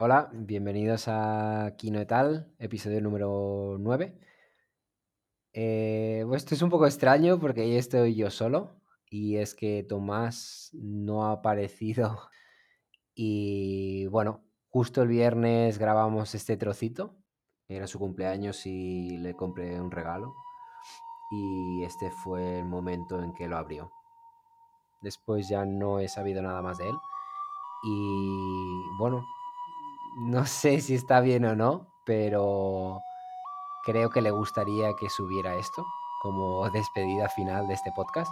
Hola, bienvenidos a Kino Etal, episodio número 9. Eh, esto es un poco extraño porque estoy yo solo y es que Tomás no ha aparecido y bueno, justo el viernes grabamos este trocito, era su cumpleaños y le compré un regalo y este fue el momento en que lo abrió. Después ya no he sabido nada más de él y bueno, no sé si está bien o no, pero creo que le gustaría que subiera esto como despedida final de este podcast.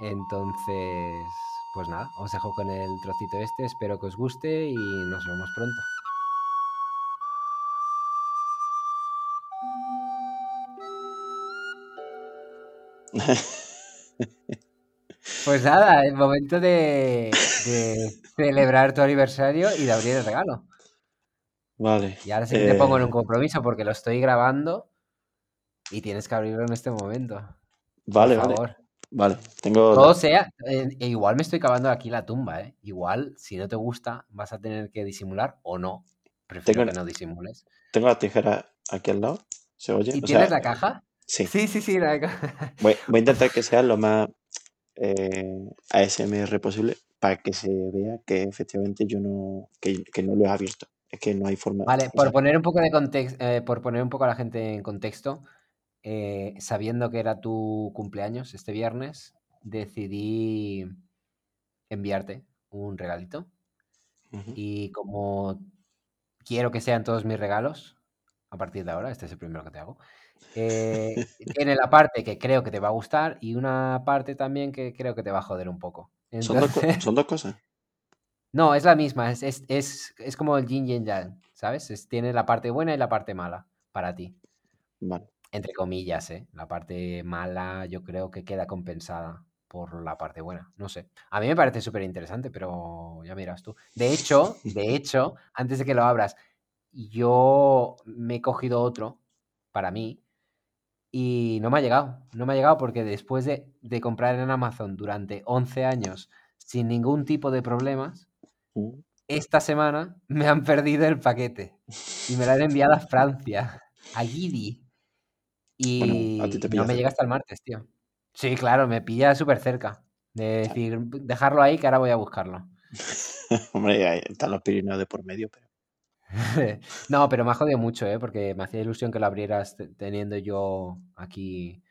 Entonces, pues nada, os dejo con el trocito este, espero que os guste y nos vemos pronto. Pues nada, el momento de, de celebrar tu aniversario y de abrir el regalo. Vale. Y ahora sí que te pongo en un eh, compromiso porque lo estoy grabando y tienes que abrirlo en este momento. vale, Por favor. Vale. Tengo. Todo sea, eh, e igual me estoy cavando aquí la tumba, ¿eh? Igual, si no te gusta, vas a tener que disimular o no. Prefiero Tengo, que no disimules. tengo la tijera aquí al lado. ¿Se oye? ¿Y O tienes sea, la caja? sí. Sí, sí, sí. La caja. Voy, voy a intentar que sea lo más eh, ASMR posible para que se vea que efectivamente yo no, que, que no lo he abierto. Es que no hay forma. Vale, o por sea, poner un poco de contexto, por poner un poco a la gente en contexto, eh, sabiendo que era tu cumpleaños este viernes, decidí enviarte un regalito. Y como quiero que sean todos mis regalos, a partir de ahora, este es el primero que te hago, eh, tiene la parte que creo que te va a gustar y una parte también que creo que te va a joder un poco. Dos, son dos cosas. No, es la misma, es, es, es, es como el yin y el yang, ¿sabes? Es- tiene la parte buena y la parte mala para ti, Vale. entre comillas, ¿eh? La parte mala yo creo que queda compensada por la parte buena, no sé. A mí me parece súper interesante, pero ya miras tú. De hecho, de hecho, antes de que lo abras, yo me he cogido otro para mí y no me ha llegado. No me ha llegado porque después de, de comprar en Amazon durante 11 años sin ningún tipo de problemas. Esta semana me han perdido el paquete y me lo han enviado a Francia, a Gidi. Bueno, a Y te no me llega hasta el martes, tío. Sí, claro, me pilla súper cerca. De decir, dejarlo ahí que ahora voy a buscarlo. Hombre, están los Pirineos de por medio, pero. No, pero me ha jodido mucho, ¿eh? Porque me hacía ilusión que lo abrieras te- teniendo yo aquí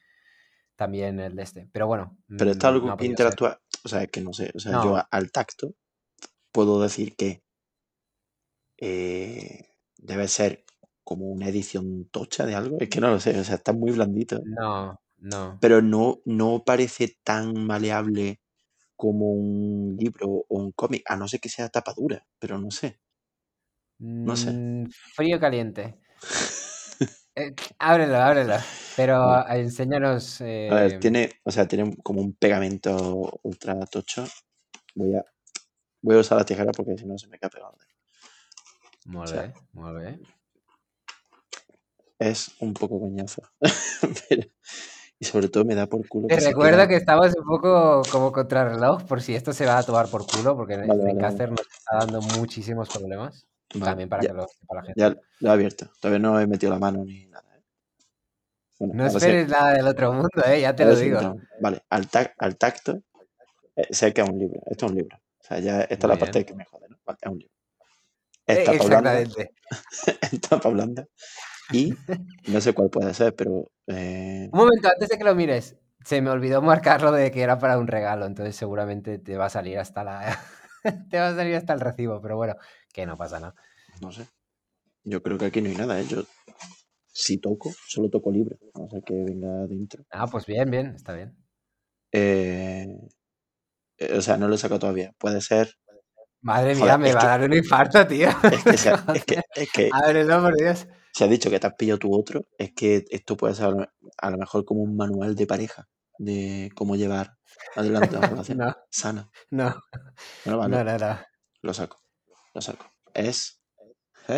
también el de este. Pero bueno, Pero está mm, algo que interactúa. O sea, es que no sé. O sea, yo No, a- al tacto puedo decir que eh, debe ser como una edición tocha de algo. Es que no lo sé. O sea, está muy blandito. no, no. Pero no, no parece tan maleable como un libro o un cómic. A no ser que sea tapa dura. Pero no sé. No sé. Mm, frío caliente. Eh, ábrelo, ábrelo. Pero eh, enséñanos. A ver, eh, tiene, o sea, tiene como un pegamento ultra tocho. Voy a, voy a usar la tijera porque si no se me cae pegado. O Molt sea, bé, molt bé. es un poco coñazo. Pero- y sobre todo me da por culo Te que recuerdo queda. que estamos un poco como contrarreloj por si esto se va a tomar por culo, porque Vale, vale. Zencaster nos está dando muchísimos problemas. Vale, También para ya, que lo sepa la gente. ya lo he abierto. Todavía no he metido la mano ni nada. ¿eh? Bueno, No sí. esperes nada del otro mundo, ¿eh? Ya te lo digo. Vale, al, tac- al tacto, eh, sé que es un libro. Esto es un libro. O sea, ya esta es la parte bien. que me jode, ¿no? Vale, es un libro. Eh, Es tapa blanda. blanda. Y no sé cuál puede ser, pero eh, Un momento, antes de que lo mires, se me olvidó marcarlo de que era para un regalo, entonces seguramente te va a salir hasta la. te va a salir hasta el recibo, pero bueno, que no pasa nada. no sé. Yo creo que aquí no hay nada, ¿eh? Yo si toco, solo toco libro. A no ser que venga dentro. Ah, pues bien, bien, está bien. Eh, o sea, no lo he sacado todavía. Puede ser. Madre Joder, mía, me va que- a dar un infarto, tío. Es que, se es que, es que Ábrelo, por Dios. se ha dicho que te has pillado tu otro. Es que esto puede ser a lo- lo mejor como un manual de pareja. De cómo llevar adelante una relación No, sana. no, Bueno, vale. no, no, no. Lo saco. Lo saco. Es.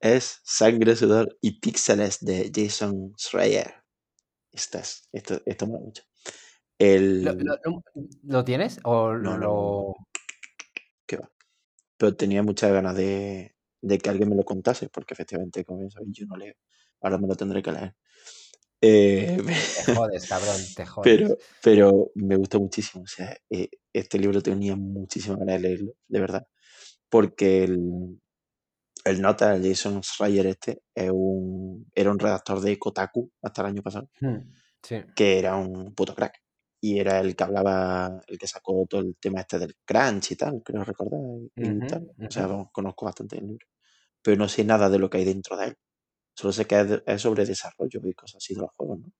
es Sangre, Sudor y Píxeles de Jason Schreier. Esto es. Esto, esto me gusta mucho. El. ¿Lo, lo- lo- tienes? ¿O No, lo.? ¿Qué va? pero tenía muchas ganas de, de que alguien me lo contase, porque efectivamente, como bien sabéis, yo no leo. Ahora me lo tendré que leer. Eh, Te jodes, cabrón, te jodes. pero, pero me gustó muchísimo. O sea, eh, este libro tenía muchísimas ganas de leerlo, de verdad. Porque el, el nota, el Jason Schreier este, es un, era un redactor de Kotaku hasta el año pasado, Hmm, Sí. que era un puto crack. Y era el que hablaba, el que sacó todo el tema este del crunch y tal, creo recordar. Y Ujú, tal. O sea, vamos, conozco bastante el libro. Pero no sé nada de lo que hay dentro de él. Solo sé que es, de- es sobre desarrollo y cosas así de los juegos, ¿no?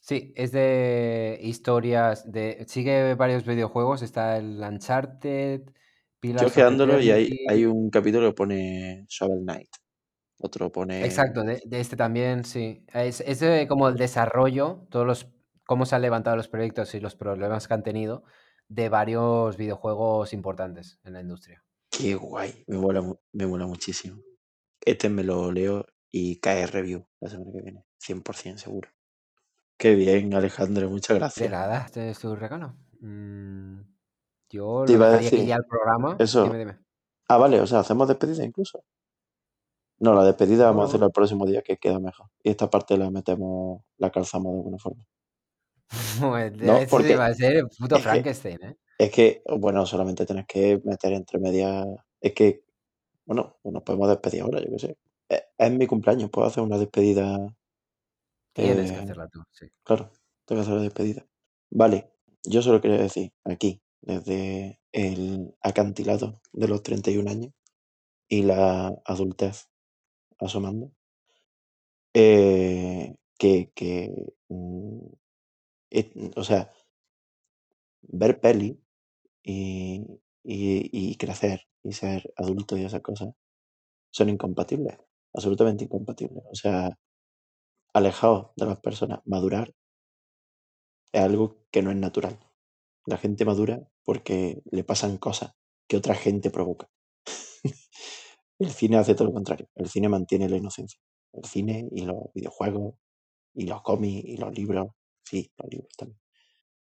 Sí, es de historias de. Sigue varios videojuegos. Está el Uncharted, Estoy Pillars of ojeándolo y hay, hay un capítulo que pone Shovel Knight. Otro pone. Exacto, de, de este también, sí. Es, es como el desarrollo, todos los. Cómo se han levantado los proyectos y los problemas que han tenido de varios videojuegos importantes en la industria. Qué guay. Me mola, mu- me mola muchísimo. Este me lo leo y cae review la semana que viene. 100% seguro. Qué bien, Alejandro. Muchas De gracias. nada, este es tu regalo. Mm, yo Te lo iba a decir ya el programa. eso. Dime, dime. Ah, vale. O sea, hacemos despedida incluso. No, la despedida vamos a hacerla el próximo día que queda mejor. Y esta parte la metemos, la calzamos de alguna forma. pues, No, ese porque va a ser puto es que, Frankenstein, ¿eh? es que, bueno, solamente tenés que meter entre medias. Es que, bueno, pues nos podemos despedir ahora, yo qué sé. Es, es mi cumpleaños, puedo hacer una despedida. Tienes que eh, hacerla tú, sí. claro, tengo que hacer la despedida. Vale, yo solo quería decir aquí, desde el acantilado de los 31 años y la adultez asomando, eh, que, que mm, o sea, ver peli y, y, y crecer y ser adulto y esas cosas son incompatibles, absolutamente incompatibles. O sea, alejados de las personas, madurar es algo que no es natural. La gente madura porque le pasan cosas que otra gente provoca. El cine hace todo lo contrario. El cine mantiene la inocencia. El cine y los videojuegos y los cómics y los libros. Sí, los libros también.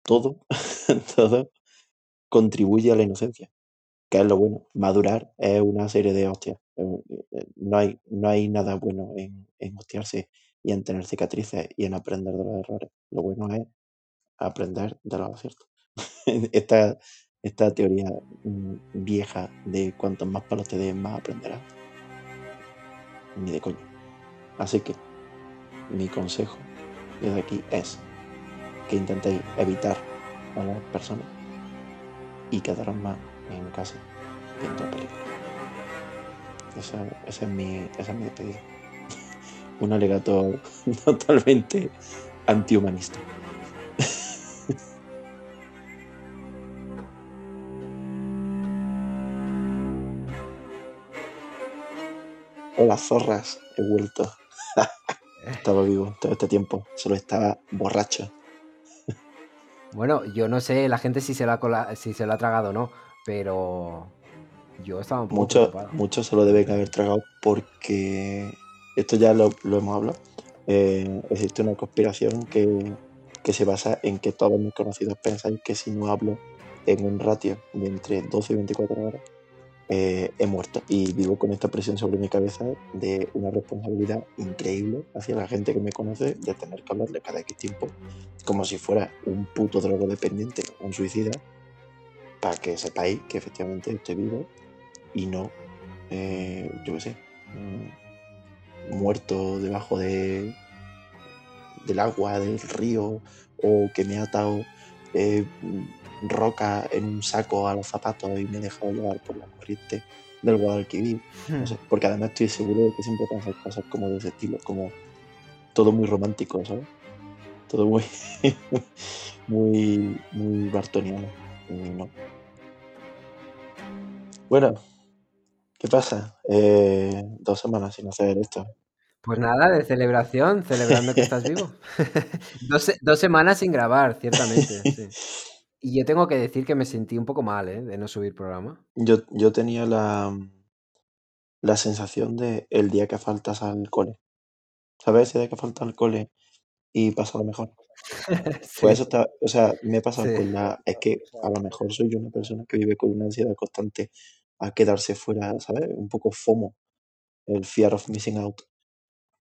Todo, todo contribuye a la inocencia, que es lo bueno. Madurar es una serie de hostias. Eh, eh, No hay, no hay nada bueno en, en hostiarse y en tener cicatrices y en aprender de los errores. Lo bueno es aprender de los aciertos. esta, esta teoría mm, vieja de cuantos más palos te den, más aprenderás. Ni de coño. Así que mi consejo desde aquí es que intentéis evitar a las personas y quedaros más en casa viendo películas. Esa, esa es mi, esa es mi despedida. Un alegato totalmente antihumanista. Hola zorras, he vuelto. estaba vivo todo este tiempo, solo estaba borracho. Bueno, yo no sé la gente si se, la si se lo ha tragado o no, pero yo estaba un poco Mucho, mucho se lo deben haber tragado porque esto ya lo, lo hemos hablado. Eh, existe una conspiración que, que se basa en que todos mis conocidos pensáis que si no hablo en un ratio de entre 12 y 24 horas, eh, he muerto. Y vivo con esta presión sobre mi cabeza de una responsabilidad increíble hacia la gente que me conoce de tener que hablarle cada X tiempo como si fuera un puto drogodependiente, un suicida, para que sepáis que efectivamente estoy vivo y no, eh, yo qué sé, mm, muerto debajo de, del agua, del río, o que me ha atado eh, roca en un saco a los zapatos y me he dejado llevar por la corriente del Guadalquivir. No sé, porque además estoy seguro de que siempre pasan cosas como de ese estilo, como todo muy romántico, ¿sabes? Todo muy, muy, muy bartoniano. No. Bueno, ¿qué pasa? Eh, dos semanas sin hacer esto. Pues nada, de celebración, celebrando que estás vivo. dos, dos semanas sin grabar, ciertamente, sí. Y yo tengo que decir que me sentí un poco mal, ¿eh? De no subir programa. Yo, yo tenía la, la sensación de el día que faltas al cole. ¿Sabes? Ese día que faltas al cole y pasa lo mejor. Sí, Pues eso está, o sea, me he pasado sí. con la, es que a lo mejor soy yo una persona que vive con una ansiedad constante a quedarse fuera, ¿sabes? Un poco FOMO, el fear of missing out.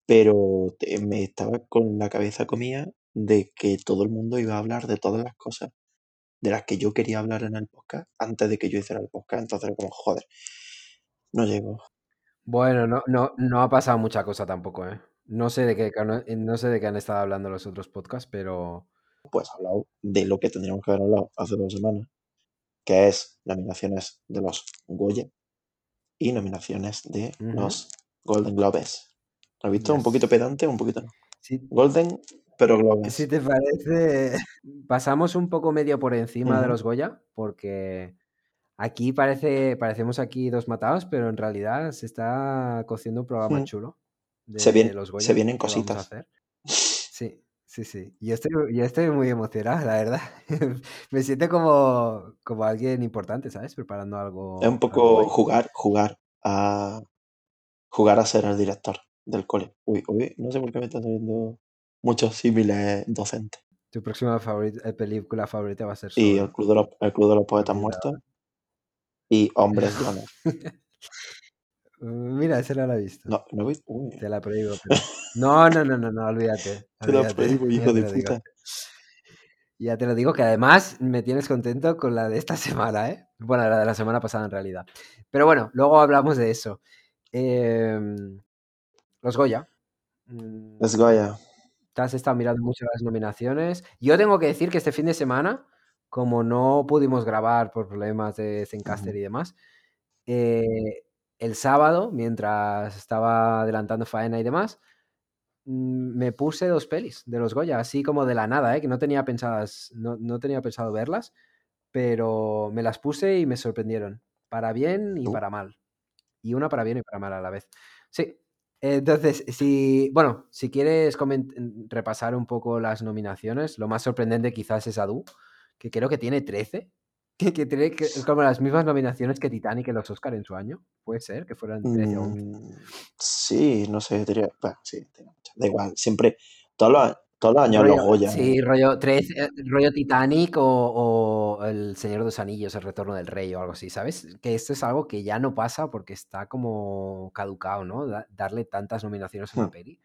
Pero te- me estaba con la cabeza comida de que todo el mundo iba a hablar de todas las cosas de las que yo quería hablar en el podcast antes de que yo hiciera el podcast. Entonces, como, joder, no llego. Bueno, no, no, no ha pasado mucha cosa tampoco, ¿eh? No sé de qué, cano- no sé de qué han estado hablando los otros podcasts, pero Pues hablado de lo que tendríamos que haber hablado hace dos semanas, que es nominaciones de los Goya y nominaciones de los Golden Globes. ¿Lo has visto? Un poquito pedante, un poquito no. Si, Golden, pero Globes. si te parece, pasamos un poco medio por encima de los Goya, porque aquí parece, parecemos aquí dos matados, pero en realidad se está cociendo un programa Mm. chulo de Se, viene- los Goya se vienen cositas. Sí, sí, sí. Yo estoy, yo estoy muy emocionado, la verdad. Me siento como, como alguien importante, ¿sabes? Preparando algo. Es un poco jugar, jugar a jugar a ser el director del cole. Uy, uy, no sé por qué me están saliendo muchos símiles docentes. Tu próxima favorita, eh, película favorita va a ser Y el club de los, el club de los poetas Mira. muertos y hombres llanos. Mira, esa no la he visto. No, no uy, Te la prohíbo. pero- No, no, no, no, no, olvídate. te olvídate, prohíbo, hijo de digo. puta. Ya te lo digo que además me tienes contento con la de esta semana, ¿eh? Bueno, la de la semana pasada en realidad. Pero bueno, luego hablamos de eso. Em, los Goya. Mm, Let's go ya. Te has estado mirando mucho las nominaciones. Yo tengo que decir que este fin de semana, como no pudimos grabar por problemas de Zencaster y demás, eh, el sábado, mientras estaba adelantando faena y demás, mm, me puse dos pelis de los Goya, así como de la nada, ¿eh? que no tenía, pensadas, no, no tenía pensado verlas, pero me las puse y me sorprendieron, para bien y Uh. para mal. Y una para bien y para mal a la vez. Sí. Entonces, si, bueno, si quieres repasar un poco las nominaciones, lo más sorprendente quizás es Adu, que creo que tiene 13, que, que tiene que- como las mismas nominaciones que Titanic en los Oscar en su año. Puede ser que fueran 13 o 11. Mm, sí, no sé, diría, bueno, sí. Da igual, siempre, todos los, todos los años los Rollo- Goya. Sí, rollo, 13, eh, rollo Titanic o, o El Señor de los Anillos, El Retorno del Rey o algo así, ¿sabes? Que esto es algo que ya no pasa porque está como caducado, ¿no? Da- darle tantas nominaciones a una Hmm. peli.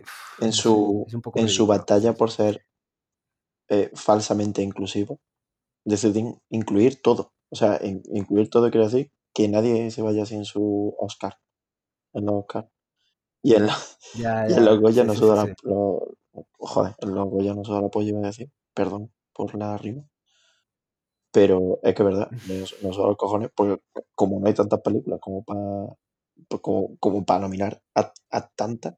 Uf, en su, es un poco en su batalla por ser eh, falsamente inclusivo, deciden incluir todo. O sea, in- incluir todo quiere decir que nadie se vaya sin su Oscar. En los Oscar. Y en, los Goya no suda la, lo- joder, en los Goya no suda la polla, iba a decir. Perdón por la rima. Pero es que es verdad, no, suda los cojones, porque como no hay tantas películas como para como, como para nominar a, a tantas,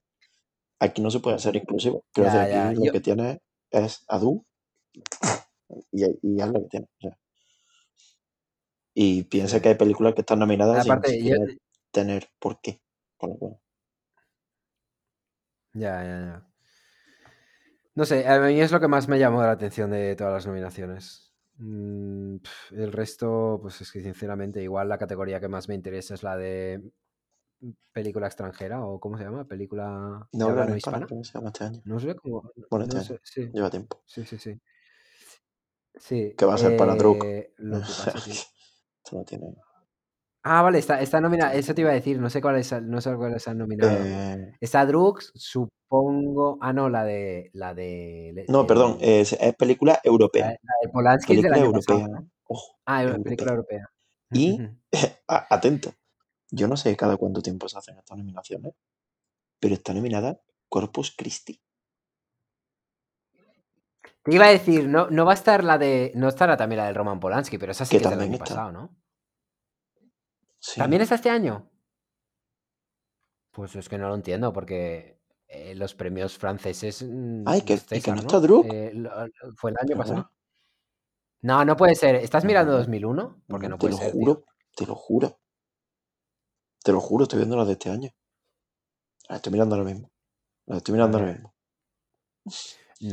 aquí no se puede ser inclusivo. Quiero decir, aquí lo yo- que tiene es Adu y, y es lo que tiene. o sea. Y piensa que hay películas que están nominadas sin yo- tener por qué. Con lo cual, Ya, ya, ya. No sé, a mí es lo que más me llamó la atención de todas las nominaciones. Mm, el resto, pues es que sinceramente, igual la categoría que más me interesa es la de película extranjera o ¿cómo se llama? Película no hablar no hispana, se llama este año. No sé cómo. Bueno, este no año. sí, Lleva tiempo. sí, sí, sí. Sí. Que va a ser para Druk. eh, lo que sea, pasa, tío. esto no tiene. Ah, vale, está, está nominada. Eso te iba a decir, no sé cuáles, no sé cuáles han nominado. Eh, Está Drux, supongo. Ah, no, la de. La de. no, perdón, es, es película la, europea. la de Polanski es del Película año europea. pasado, ¿no? Ojo, Ah, europea. película europea. Y, atento, yo no sé cada cuánto tiempo se hacen estas nominaciones, pero está nominada Corpus Christi. Te iba a decir, no, no va a estar la de. No estará también la del Roman Polanski, pero esa sí Que que, es del año está. pasado, ¿no? Sí. ¿También está este año? Pues es que no lo entiendo, porque eh, los premios franceses. mm, Ay, que, es y que César, no ¿no? está Druk. Eh, lo- lo- fue el año pasado. bueno. No, no puede ser. ¿Estás mirando No, 2001? Porque no, no te puede lo ser, tío. juro, te lo juro. Te lo juro, estoy viendo las de este año. Las estoy mirando ahora mismo. Las estoy mirando ahora mismo.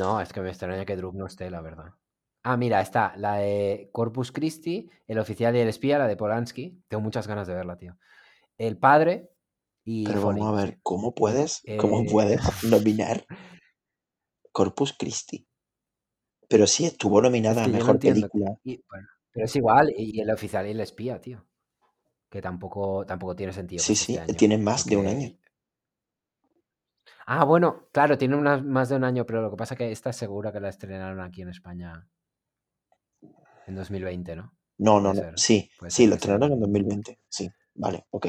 No, es que me extraña que Druk no esté, la verdad. Ah, mira, está la de Corpus Christi, El oficial y el espía, la de Polanski. Tengo muchas ganas de verla, tío. El padre y Pero vamos a ver, sí. ¿cómo puedes, Eh, cómo puedes nominar Corpus Christi? Pero sí estuvo es nominada a que no mejor película. Y, bueno, pero es igual, y el oficial y el espía, tío. Que tampoco, tampoco tiene sentido Sí, sí, este año. tiene más de un año. Ah, bueno, claro, tiene una- más de un año, pero lo que pasa es que esta es segura que la estrenaron aquí en España en 2020, ¿no? No, no, no. ser, Sí, puede sí, lo estrenaron en el- 2020. Sí, vale, ok.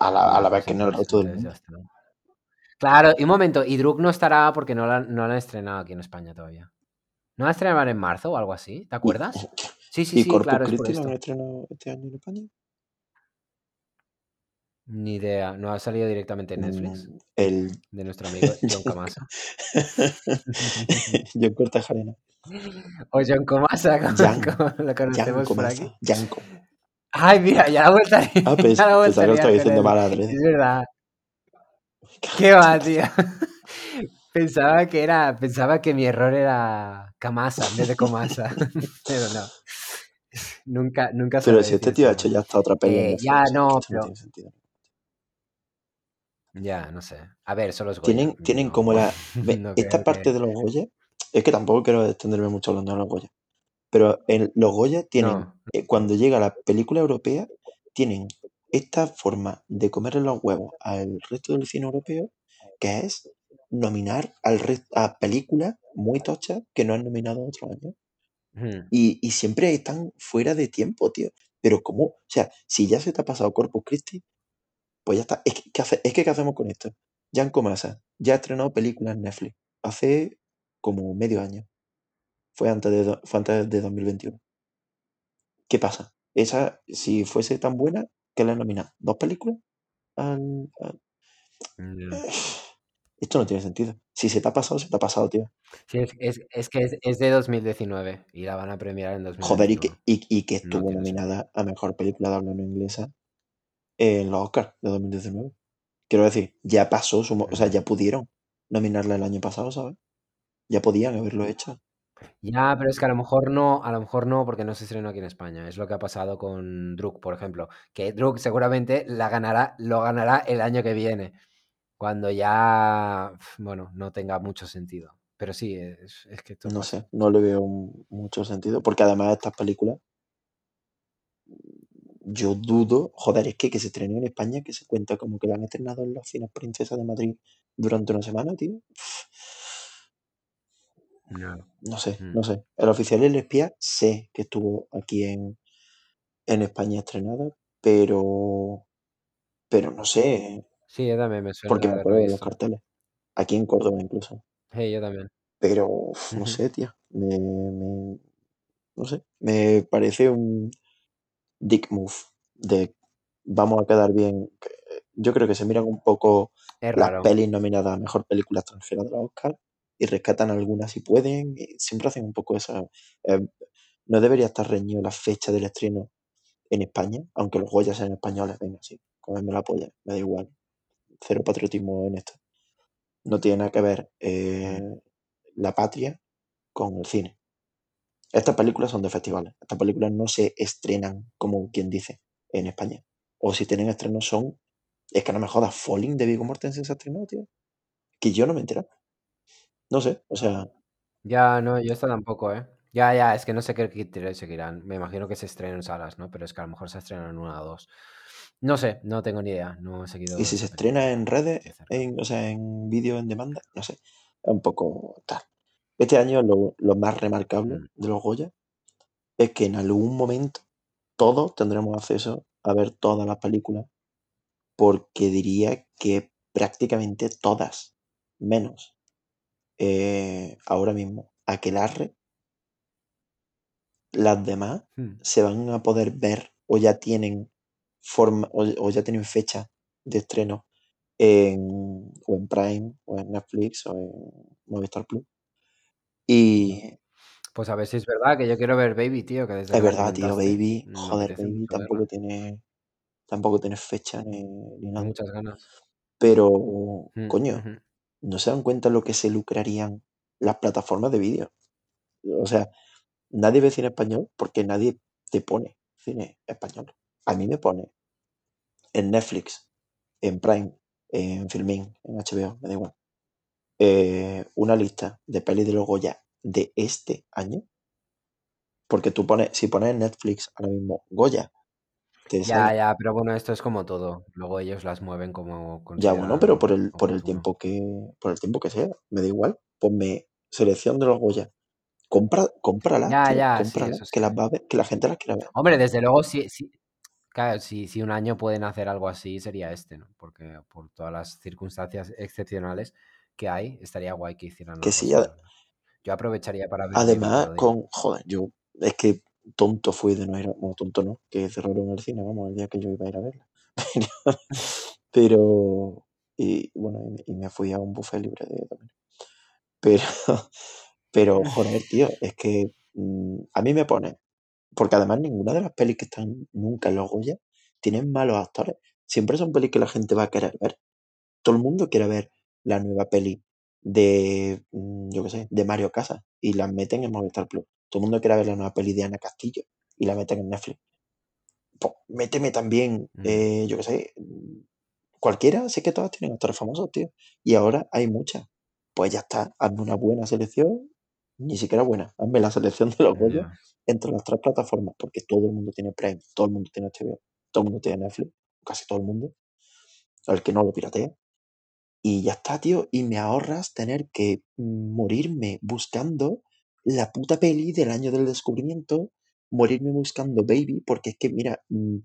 A la, a la vez pues que en el resto del mundo. ¿no? Claro, y un momento, y Druk no estará porque no la, no la han estrenado aquí en España todavía. ¿No la estrenaron en marzo o algo así? ¿Te acuerdas? Sí, sí, ¿Y sí, Corpus claro, es por han estrenado este año en España? Ni idea, no ha salido directamente en Netflix Mm, el de nuestro amigo John Camasa. John Cortajarena. O John Comasa, como, como lo conocemos por aquí. Yanko. Ay, mira, ya la vuelta Ah, pues, ya la pensaba vuelta lo liar diciendo mal adrede. Es verdad. ¿Qué va, tío? Pensaba que era, pensaba que mi error era Camasa en vez de Comasa, pero no. Nunca, nunca Pero si este tío ha hecho ya hasta otra peli en Eh, ya, no, pero- tiene. Ya, no sé. A ver, solo es Goya. Tienen, tienen no- como la... no esta parte que- de los Goya... Es que tampoco quiero extenderme mucho hablando de los Goya. Pero en los Goya tienen... No, eh, cuando llega la película europea, tienen esta forma de comerle los huevos al resto del cine europeo, que es nominar al a películas muy tochas que no han nominado otros años. Ujú. Y, y siempre están fuera de tiempo, tío. Pero ¿cómo? O sea, si ya se te ha pasado Corpus Christi, pues ya está. Es que, ¿qué, hace- es que ¿qué hacemos con esto? Jan Comasa ya ha estrenado películas en Netflix hace como medio año. Fue antes de, fue antes de 2021. ¿Qué pasa? Esa, si fuese tan buena, ¿qué le han nominado? ¿Dos películas? Esto no tiene sentido. Si se te ha pasado, se te ha pasado, tío. Sí, es, es, es que es, es de 2019 y la van a premiar en 2021. Joder, y que, y, y que estuvo nominada a Mejor Película de habla no inglesa en los Oscars de 2019. Quiero decir, ya pasó, su o sea, ya pudieron nominarla el año pasado, ¿sabes? Ya podían haberlo hecho. Ya, pero es que a lo mejor no, a lo mejor no, porque no se estrenó aquí en España. Es lo que ha pasado con Druk, por ejemplo. Que Druk seguramente la ganará, lo ganará el año que viene. Cuando ya, bueno, no tenga mucho sentido. Pero sí, es, es que esto No pasa. sé, no le veo mucho sentido, porque además estas películas, yo dudo, joder, es que que se estrenen en España, que se cuenta como que la han estrenado en los cines Princesa de Madrid durante una semana, tío. No. No sé, Mm. no sé. El oficial y el espía sé que estuvo aquí en, en España estrenada, pero, pero no sé, Sí, yo también me suena porque me acuerdo de los carteles. Aquí en Córdoba incluso. Sí, yo también. Pero uf, no sé, tío. Me, me- no sé. Me parece un dick move de vamos a quedar bien. Yo creo que se miran un poco las pelis nominadas a mejor película extranjera de los Oscars y rescatan algunas si pueden. siempre hacen un poco esa. eh, no debería estar reñido la fecha del estreno en España, aunque los Goya sean españoles. Venga, sí, comerme la polla, me da igual. Cero patriotismo en esto. No tiene nada que ver eh, la patria con el cine. Estas películas son de festivales. Estas películas no se estrenan, como quien dice, en España. O si tienen estrenos son... Es que no me jodas, Falling de Viggo Mortensen se ha estrenado, tío. Que yo no me he enterado. No sé, o sea, Ya, no, yo esta tampoco, ¿eh? Ya, ya, es que no sé qué seguirán. Me imagino que se estrenen en salas, ¿no? Pero es que a lo mejor se estrenan en una o dos. No sé, no tengo ni idea. No he seguido y si se estrena en redes, en, o sea, en vídeo en demanda, no sé. Es un poco tal. Este año lo, lo más remarcable Mm. de los Goya es que en algún momento todos tendremos acceso a ver todas las películas porque diría que prácticamente todas, menos eh, ahora mismo Aquelarre, las demás Hmm. se van a poder ver o ya tienen forma o, o ya tienen fecha de estreno en, o en Prime o en Netflix o en Movistar Plus. Y Pues a ver si es verdad que yo quiero ver Baby, tío, que desde es que verdad, tío, Baby, joder, Baby tampoco tiene tampoco tiene fecha ni, nada. muchas ganas. Pero, Mm, coño. No se dan cuenta lo que se lucrarían las plataformas de vídeo. O sea, nadie ve cine español porque nadie te pone cine español. A mí me pone en Netflix, en Prime, en Filmin, en HBO, me da igual, eh, una lista de pelis de los Goya de este año. Porque tú pones, si pones en Netflix ahora mismo Goya Ya, sale. ya, pero bueno, esto es como todo. Luego ellos las mueven como Ya, bueno, pero por el, por el tiempo que, por el tiempo que sea, me da igual. Ponme selección de los Goya. Compra, cómpralas, Ya, tío, ya, sí, sí. que las va a ver, que la gente las quiera ver. Hombre, desde luego, sí, sí. Claro, si, si un año pueden hacer algo así, sería este, ¿no? Porque por todas las circunstancias excepcionales que hay, estaría guay que hicieran Que sí, así, a- la verdad. Yo aprovecharía para además, con, joder, yo, es que tonto fui de no ir a, bueno, tonto no, que cerraron el cine, vamos, el día que yo iba a ir a verla. Pero, y bueno, y, me- fui a un buffet libre de también. Pero, pero, joder, tío, es que mm, a mí me pone, porque además ninguna de las pelis que están nunca en los Goya tienen malos actores. Siempre son pelis que la gente va a querer ver. Todo el mundo quiere ver la nueva peli de, mm, yo qué sé, de Mario Casas y la meten en Movistar Plus. Todo el mundo quiere ver la nueva peli de Ana Castillo y la meten en Netflix. Pues, méteme también, Mm, eh, yo qué sé, cualquiera, sé que todas tienen actores famosos, tío. Y ahora hay muchas. Pues ya está, hazme una buena selección, ni siquiera buena, hazme la selección de los Goya ya. entre las tres plataformas, porque todo el mundo tiene Prime, todo el mundo tiene HBO, todo el mundo tiene Netflix, casi todo el mundo, el que no lo piratea. Y ya está, tío, y me ahorras tener que mm, morirme buscando la puta peli del año del descubrimiento, morirme buscando Baby, porque es que, mira, mm,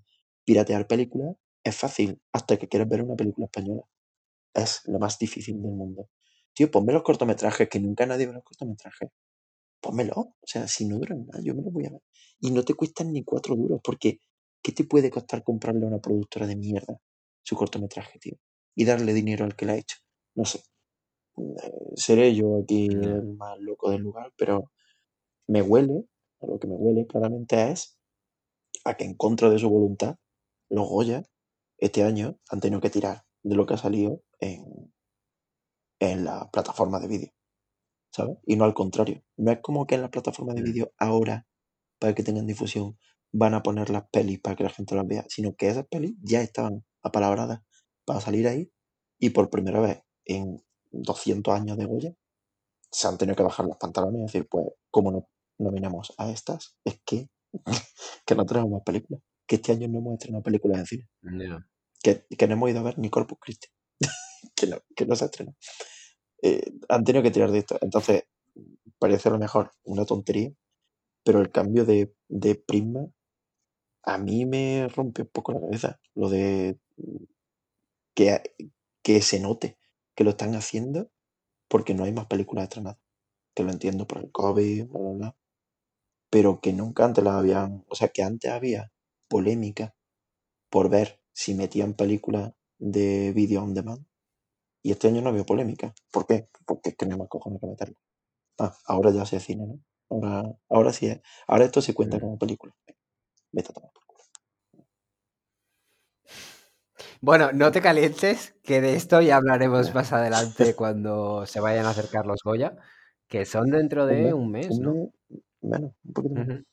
piratear películas es fácil hasta que quieres ver una película española. Es lo más difícil del mundo. Tío, ponme los cortometrajes, que nunca nadie ve los cortometrajes. Pónmelo. O sea, si no duran nada, yo me los voy a ver. Y no te cuestan ni cuatro duros, porque ¿qué te puede costar comprarle a una productora de mierda su cortometraje, tío? Y darle dinero al que la ha hecho. No sé. Eh, seré yo aquí el más loco del lugar, pero me huele, a lo que me huele claramente es a que en contra de su voluntad, los Goya este año han tenido que tirar de lo que ha salido en, en la plataforma de vídeo, ¿sabes? Y no al contrario. No es como que en la plataforma de Mm. vídeo ahora, para que tengan difusión, van a poner las pelis para que la gente las vea, sino que esas pelis ya estaban apalabradas para salir ahí y por primera vez en 200 años de Goya se han tenido que bajar los pantalones y decir, pues, como no nominamos a estas, es que, que no tenemos más películas. Que este año no hemos estrenado películas en cine. Que, que no hemos ido a ver ni Corpus Christi. que, no, que no se ha estrenado. Eh, han tenido que tirar de esto. Entonces, parece a lo mejor una tontería, pero el cambio de, de prisma a mí me rompe un poco la cabeza. Lo de que, que se note que lo están haciendo porque no hay más películas estrenadas. Que lo entiendo por el COVID, bla, bla, bla. Pero que nunca antes las habían. O sea, que antes había polémica por ver si metían películas de vídeo on demand. Y este año no había polémica. ¿Por qué? Porque es que no hay más cojones que meterlo. Ah, ahora ya se cine, ¿no? Ahora, ahora sí es. Ahora esto se cuenta Mm. como película. Vete a tomar por culo. Bueno, no te calientes, que de esto ya hablaremos más adelante cuando se vayan a acercar los Goya, que son dentro Un de mes, un mes, ¿no? menos, un poquito. Ujú.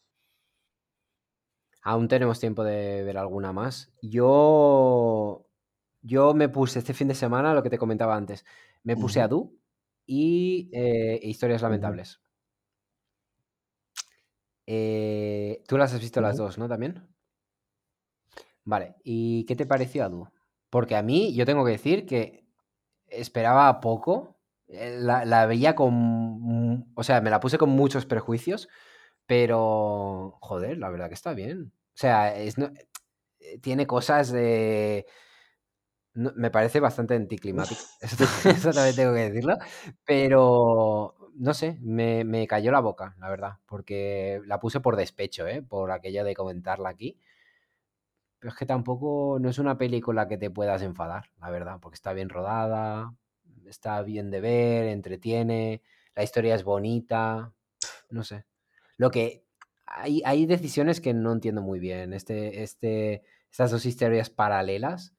Aún tenemos tiempo de ver alguna más. Yo, yo me puse este fin de semana, lo que te comentaba antes, me puse a Du y eh, Historias Lamentables. Eh, Tú las has visto las dos, ¿no? También. Vale, ¿y qué te pareció a Du? Porque a mí, yo tengo que decir que esperaba poco. eh, La, la veía con. O sea, me la puse con muchos prejuicios, pero. Joder, la verdad que está bien. O sea, es, no- eh, tiene cosas de. no- me parece bastante anticlimática. Eso, eso también tengo que decirlo. Pero. No sé, me, me cayó la boca, la verdad. Porque la puse por despecho, ¿eh? Por aquello de comentarla aquí. Pero es que tampoco no es una peli con la que te puedas enfadar, la verdad, porque está bien rodada, está bien de ver, entretiene, la historia es bonita, no sé. Lo que hay, hay decisiones que no entiendo muy bien. Este, este, estas dos historias paralelas,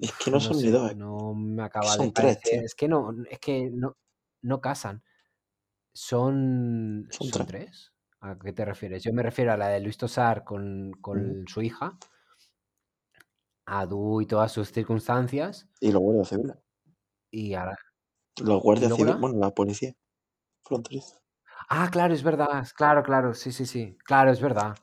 Es pf, que no no son ni sé, dos, es no me acaba de son parecer. Es que no, es que no, no casan. Son, Son son tres. tres. ¿A qué te refieres? Yo me refiero a la de Luis Tosar con, con su hija, a Du y todas sus circunstancias, Y los guardias civiles. y ahora. Los ¿Y guardias civiles, bueno, la policía fronteriza. Ah, claro, es verdad. Claro, claro, sí, sí, sí. Claro, es verdad.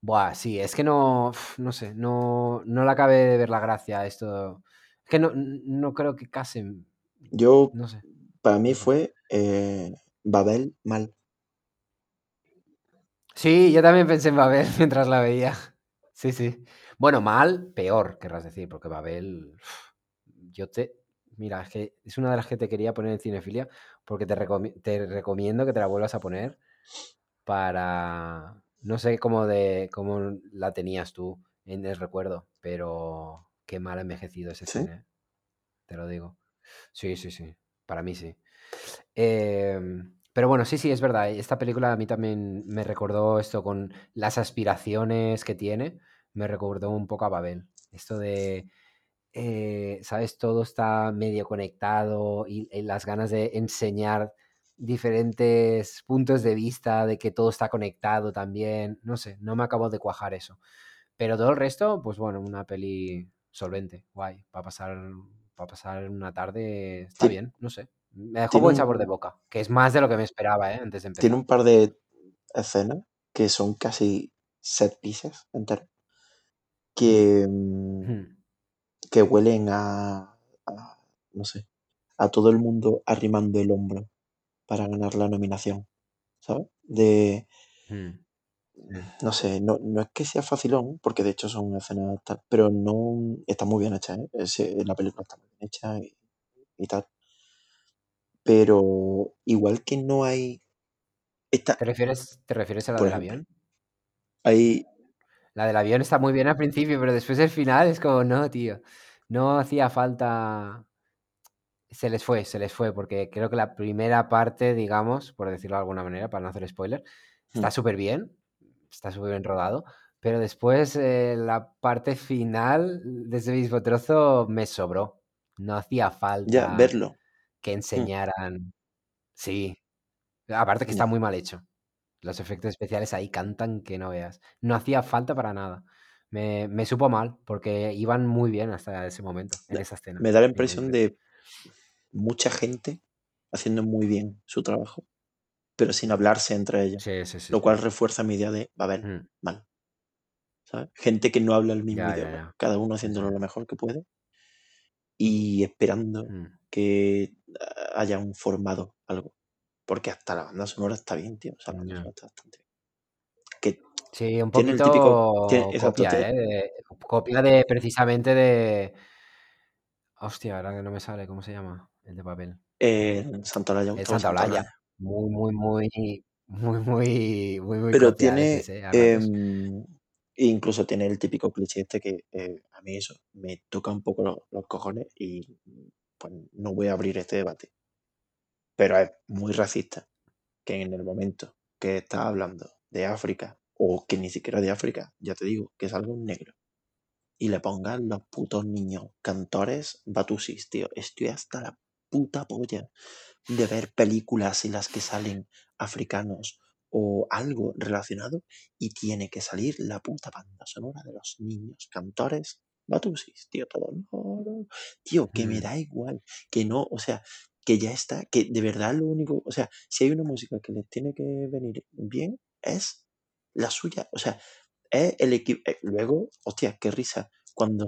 Buah, sí, es que no, no sé, no, no le acabé de ver la gracia a esto. Es que no, no creo que casen. Yo, No sé, para mí fue eh, Babel mal. Sí, yo también pensé en Babel mientras la veía. Sí, sí. Bueno, mal, peor, querrás decir, porque Babel. Yo te. Mira, es que es una de las que te quería poner en cinefilia, porque te, recomi- te recomiendo que te la vuelvas a poner para. No sé cómo de cómo la tenías tú en el recuerdo, pero qué mal ha envejecido ese ¿Sí? cine, te lo digo. Sí, sí, sí. Para mí sí. Em, pero bueno, sí, sí, es verdad. Esta película a mí también me recordó esto con las aspiraciones que tiene. Me recordó un poco a Babel. Esto de, eh, ¿sabes? Todo está medio conectado y, y las ganas de enseñar diferentes puntos de vista, de que todo está conectado también. No sé, no me acabo de cuajar eso. Pero todo el resto, pues bueno, una peli solvente, guay. Para pasar, para pasar una tarde está bien, no sé. Me dejó Tiene buen sabor de boca, que es más de lo que me esperaba, ¿eh? Antes de tiene empezar. un par de escenas que son casi set pieces enteros que, mm, Hmm, que huelen a, a, no sé, a todo el mundo arrimando el hombro para ganar la nominación, ¿sabes? De, hmm, sí. no sé, no, no es que sea facilón, porque de hecho son escenas tal, pero no está muy bien hecha, ¿eh? La película está muy bien hecha y, y tal. Pero igual que no hay, esta, ¿Te refieres, te refieres a la del ejemplo, avión? hay, La del avión está muy bien al principio, pero después del final es como, no, tío. No hacía falta. Se les fue, se les fue, porque creo que la primera parte, digamos, por decirlo de alguna manera, para no hacer spoiler, hmm, está súper bien, está súper bien rodado, pero después eh, la parte final de ese mismo trozo me sobró. No hacía ya falta verlo, que hmm, enseñaran. Sí, aparte que está ya, muy mal hecho. Los efectos especiales ahí cantan que no veas. No hacía falta para nada. Me, me supo mal, porque iban muy bien hasta ese momento, en esa escena, me da la impresión concreto. de mucha gente haciendo muy bien su trabajo, pero sin hablarse entre ellos, Sí, sí, sí, lo cual refuerza mi idea de Babel, Mm, mal, ¿sabes? Gente que no habla el mismo Ya, idioma, ya. cada uno haciéndolo lo mejor que puede y esperando Mm, que ah, haya un formado algo. Porque hasta la banda sonora está bien, tío. O sea, la banda sonora está bastante bien. Que Sí, un tiene el típico. Tiene, poquito exacto, copia, tiene, ¿eh? De- copia de precisamente de... Hostia, ahora que no me sale, ¿cómo se llama? El de papel. eh, Santa El todo Santa. Muy, muy, muy, muy, muy, muy, muy Pero tiene. ese, ¿eh? Em, incluso tiene el típico cliché este que eh, a mí eso me toca un poco los, los cojones y pues no voy a abrir este debate. Pero es muy racista que en el momento que estás hablando de África, o que ni siquiera de África, ya te digo, que salga un negro y le pongan los putos niños cantores batusis, tío. Estoy hasta la puta polla de ver películas en las que salen africanos o algo relacionado y tiene que salir la puta banda sonora de los niños cantores batusis, tío, todo. No, no. Tío, que me Mm, da igual, que no, o sea, que ya está, que de verdad lo único, o sea, si hay una música que les tiene que venir bien, es la suya, o sea, es el equipo. luego, hostia, qué risa, cuando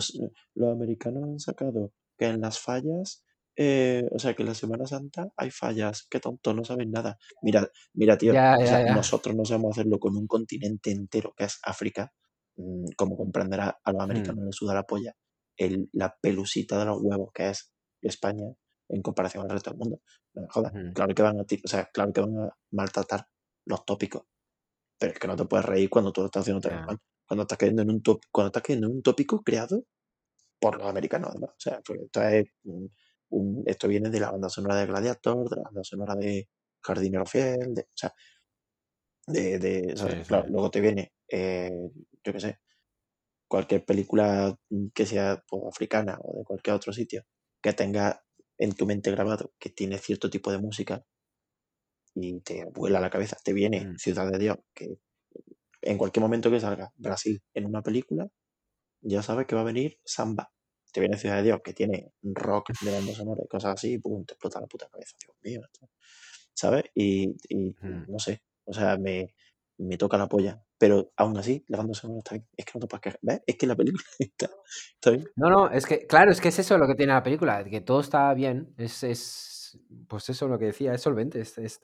los americanos han sacado que en las fallas eh, o sea, que en la Semana Santa hay fallas, qué tonto, no saben nada. Mira, mira, tío, Ya, o ya, sea, ya. nosotros no sabemos hacerlo con un continente entero, que es África, mm, como comprenderá, a los Mm, americanos les suda la polla, el, la pelusita de los huevos que es España en comparación al resto del mundo. No me jodas, mm, claro que van a, ti- o sea, claro que van a maltratar los tópicos, pero es que no te puedes reír cuando tú lo estás haciendo ya. normal. Cuando estás cayendo en un top, cuando estás cayendo en un tópico creado por los americanos, además. O sea, porque esto es un- esto viene de la banda sonora de Gladiator, de la banda sonora de Jardinero Fiel, de, o sea, de, de- o sea, Sí, sí. claro, luego te viene, eh, yo qué sé, cualquier película que sea pues, africana o de cualquier otro sitio, que tenga en tu mente grabado que tiene cierto tipo de música y te vuela la cabeza. Te viene Mm, Ciudad de Dios, que en cualquier momento que salga Brasil en una película, ya sabes que va a venir samba. Te viene Ciudad de Dios, que tiene rock de banda sonora y cosas así, y pum, te explota la puta cabeza, Dios mío, ¿sabes? Y, y mm, no sé, o sea, me, me toca la polla pero aún así, la banda sonora está bien. Es que no te puedes quejar. ¿Ves? Es que la película está, está bien. No, no, es que, claro, es que es eso lo que tiene la película, que todo está bien, es, es pues eso lo que decía, es solvente, es, es-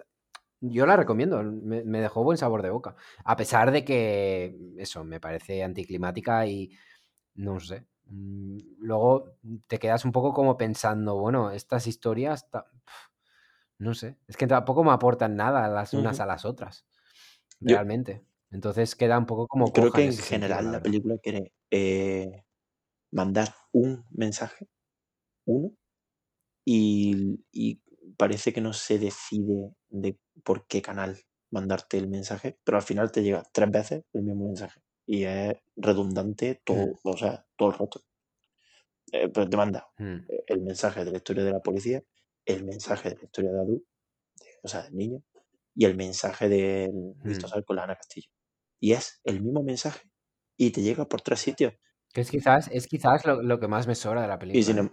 yo la recomiendo, me, me dejó buen sabor de boca, a pesar de que, eso, me parece anticlimática y, no sé, mm, luego te quedas un poco como pensando, bueno, estas historias, no sé, es que tampoco me aportan nada las unas a las otras, Yo realmente, entonces queda un poco como creo que en sentido, general la película quiere eh, mandar un mensaje, uno, y, y parece que no se decide de por qué canal mandarte el mensaje, pero al final te llega tres veces el mismo mensaje y es redundante todo, Mm, o sea, todo el rato. Eh, pues te manda mm, eh, el mensaje de la historia de la policía, el mensaje de la historia de Adu, o sea, del niño, y el mensaje del mm. Vistosal con la Ana Castillo. Y es el mismo mensaje y te llega por tres sitios. Que es quizás, es quizás lo, lo que más me sobra de la Y sin, película, em-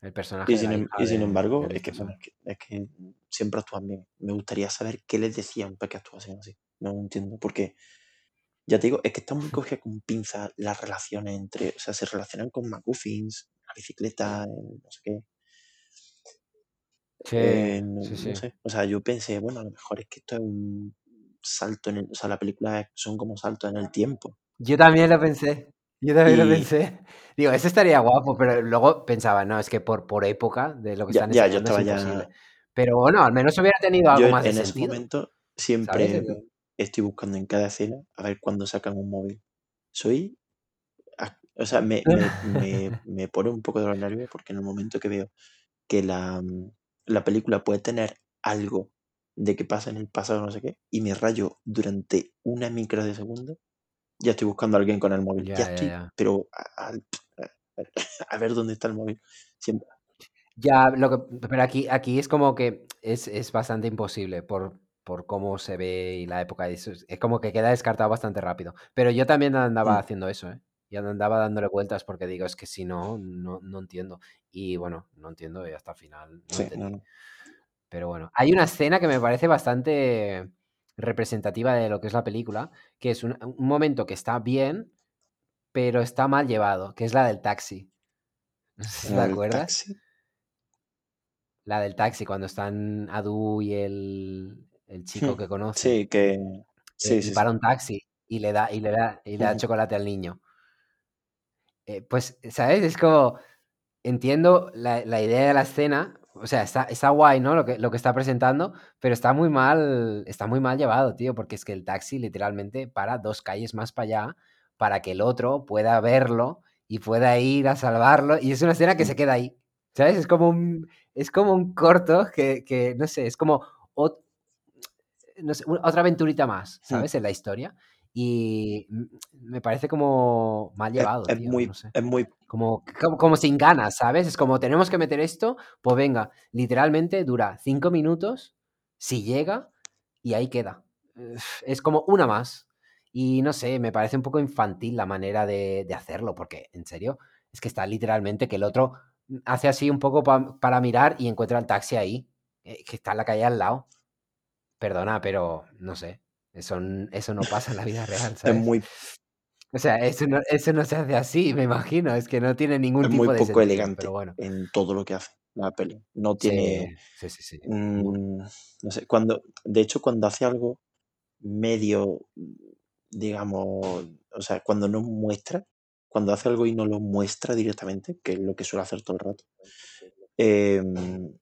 El personaje sin, em- y sin de, embargo, es que, es que, siempre actúan bien. Me gustaría saber qué les decían para que actuasen así. No entiendo. Porque, ya te digo, es que están muy cogidas con pinzas las relaciones entre. O sea, se relacionan con McGuffins, la bicicleta, el no sé qué. Sí, Eh, no, sí, no sé. O sea, yo pensé, bueno, a lo mejor es que esto es un salto en el. O sea, la película es- son como saltos en el tiempo. Yo también lo pensé. Yo también lo Y pensé. Digo, eso estaría guapo, pero luego pensaba, no, es que por, por época de lo que ya, están ya, yo enseñando es estaba imposible. ya. Pero bueno, al menos hubiera tenido Yo algo en, más de en ese sentido, momento ¿sabes? siempre El- estoy buscando en cada escena a ver cuándo sacan un móvil. Soy o sea, me, me, me, me pone un poco de los nervios porque en el momento que veo que la, mm, la película puede tener algo de que pasa en el pasado, no sé qué, y me rayo durante una micro de segundo, ya estoy buscando a alguien con el móvil. Ya estoy, ya. pero a, a- a ver dónde está el móvil. Siempre. Ya, lo que, pero aquí, aquí es como que es, es bastante imposible por, por cómo se ve y la época. Es, es como que queda descartado bastante rápido. Pero yo también andaba Mm, haciendo eso, ¿eh? Y andaba dándole vueltas porque digo, es que si no, no, no entiendo. Y bueno, no entiendo y hasta el final no sí, no, entendí. no. Pero bueno, hay una escena que me parece bastante representativa de lo que es la película, que es un, un momento que está bien, pero está mal llevado, que es la del taxi. No sé si te acuerdas. taxi. La del taxi, cuando están Adu y el, el chico Mm, que conoce, Sí, que. eh, Sí, y para un taxi y le da, y le da, y le da Ujú, chocolate al niño. Eh, pues, ¿sabes? Es como, entiendo la, la idea de la escena, o sea, está, está guay, ¿no? Lo que, lo que está presentando, pero está muy mal, está muy mal llevado, tío, porque es que el taxi literalmente para dos calles más para allá para que el otro pueda verlo y pueda ir a salvarlo, y es una escena que se queda ahí, ¿sabes? Es como un, es como un corto que, que no sé, es como ot- no sé, u- otra aventurita más. ¿sabes? En la historia. Y me parece como mal llevado, es tío, no muy, sé. es muy. Como, como, como sin ganas, ¿sabes? Es como tenemos que meter esto, pues venga, literalmente dura cinco minutos, si llega, y ahí queda. Es como una más. Y no sé, me parece un poco infantil la manera de, de hacerlo, porque en serio, es que está literalmente que el otro hace así un poco pa- para mirar y encuentra el taxi ahí, eh, que está en la calle al lado. Perdona, pero no sé, eso, eso no pasa en la vida real, Es muy O sea, eso no, eso no se hace así, me imagino. Es que no tiene ningún es muy tipo de poco sentido, pero elegante bueno. en todo lo que hace la peli. No tiene, sí, sí, sí. Mu- no sé, cuando, de hecho, cuando hace algo medio, digamos, o sea, cuando no muestra, cuando hace algo y no lo muestra directamente, que es lo que suele hacer todo el rato, eh,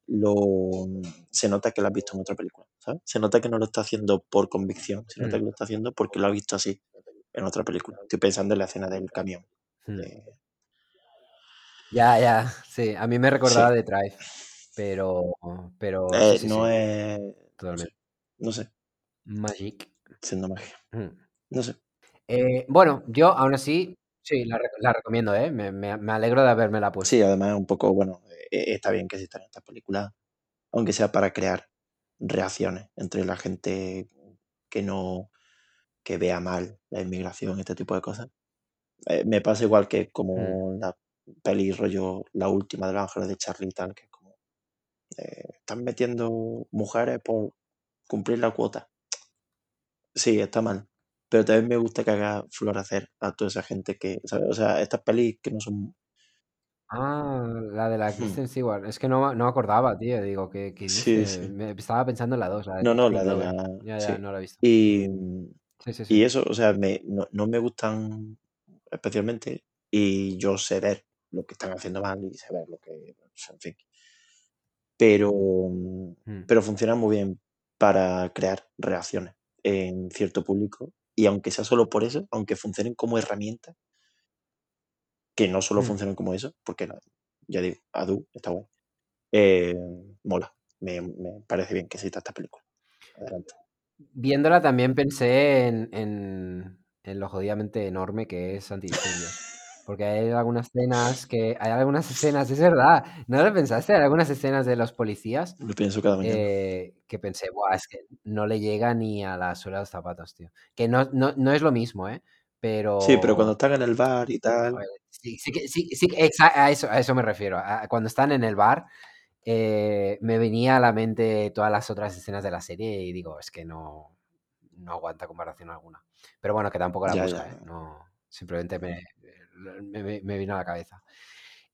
lo, se nota que lo has visto en otra película, ¿sabes? Se nota que no lo está haciendo por convicción, se nota mm, que lo está haciendo porque lo ha visto así en otra película. Estoy pensando en la escena del camión. mm. de- Ya, ya, sí. A mí me recordaba sí, de Drive, pero, pero sí, Eh, sí, no sí, es, no sé, totalmente. no sé, Magic. siendo magia, Mm. no sé. Eh, bueno, yo aún así, sí, la, re- la recomiendo, ¿eh? Me, me, me alegro de haberme la Sí, puesto. además es un poco, bueno, eh, está bien que existan estas películas, aunque sea para crear reacciones entre la gente que no, que vea mal la inmigración, este tipo de cosas. Eh, me pasa igual que Mm, como la peli rollo, la última de los ángeles de Charlie tal, que es como, eh, están metiendo mujeres por cumplir la cuota. Sí, está mal, pero también me gusta que haga florecer a toda esa gente que, ¿sabes? O sea, estas pelis que no son... Ah, la de la Hmm. Kristen Stewart. Es que no, no acordaba, tío. Digo, ¿qué, qué Sí, estaba pensando en la 2, la de No, no, Pink la de la... Ya, Sí. ya, no la he visto. Y, Sí, sí, sí. y eso, o sea, me, no, no me gustan especialmente y yo sé ver lo que están haciendo mal y sé ver lo que... En fin. Pero, Mm. pero funciona muy bien para crear reacciones en cierto público y aunque sea solo por eso, aunque funcionen como herramientas, que no solo Mm. funcionen como eso, porque ya digo, Adu está guay, eh, mola, me, me parece bien que exista esta película. Adelante. Viéndola también pensé en, en, en lo jodidamente enorme que es Antidisturbios. Porque hay algunas escenas que. Hay algunas escenas, es verdad. ¿No lo pensaste? Hay algunas escenas de los policías Lo pienso cada mañana. eh, que pensé, Buah, es que no le llega ni a la suela de los zapatos, tío. Que no, no, no es lo mismo, ¿eh? Pero. Sí, pero cuando están en el bar y tal, sí, sí, sí, sí, a, eso, a eso me refiero. a- cuando están en el bar, eh, me venía a la mente todas las otras escenas de la serie y digo, es que no, no aguanta comparación alguna. Pero bueno, que tampoco la Ya, busca, ya. ¿eh? No, simplemente me, me, me- vino a la cabeza.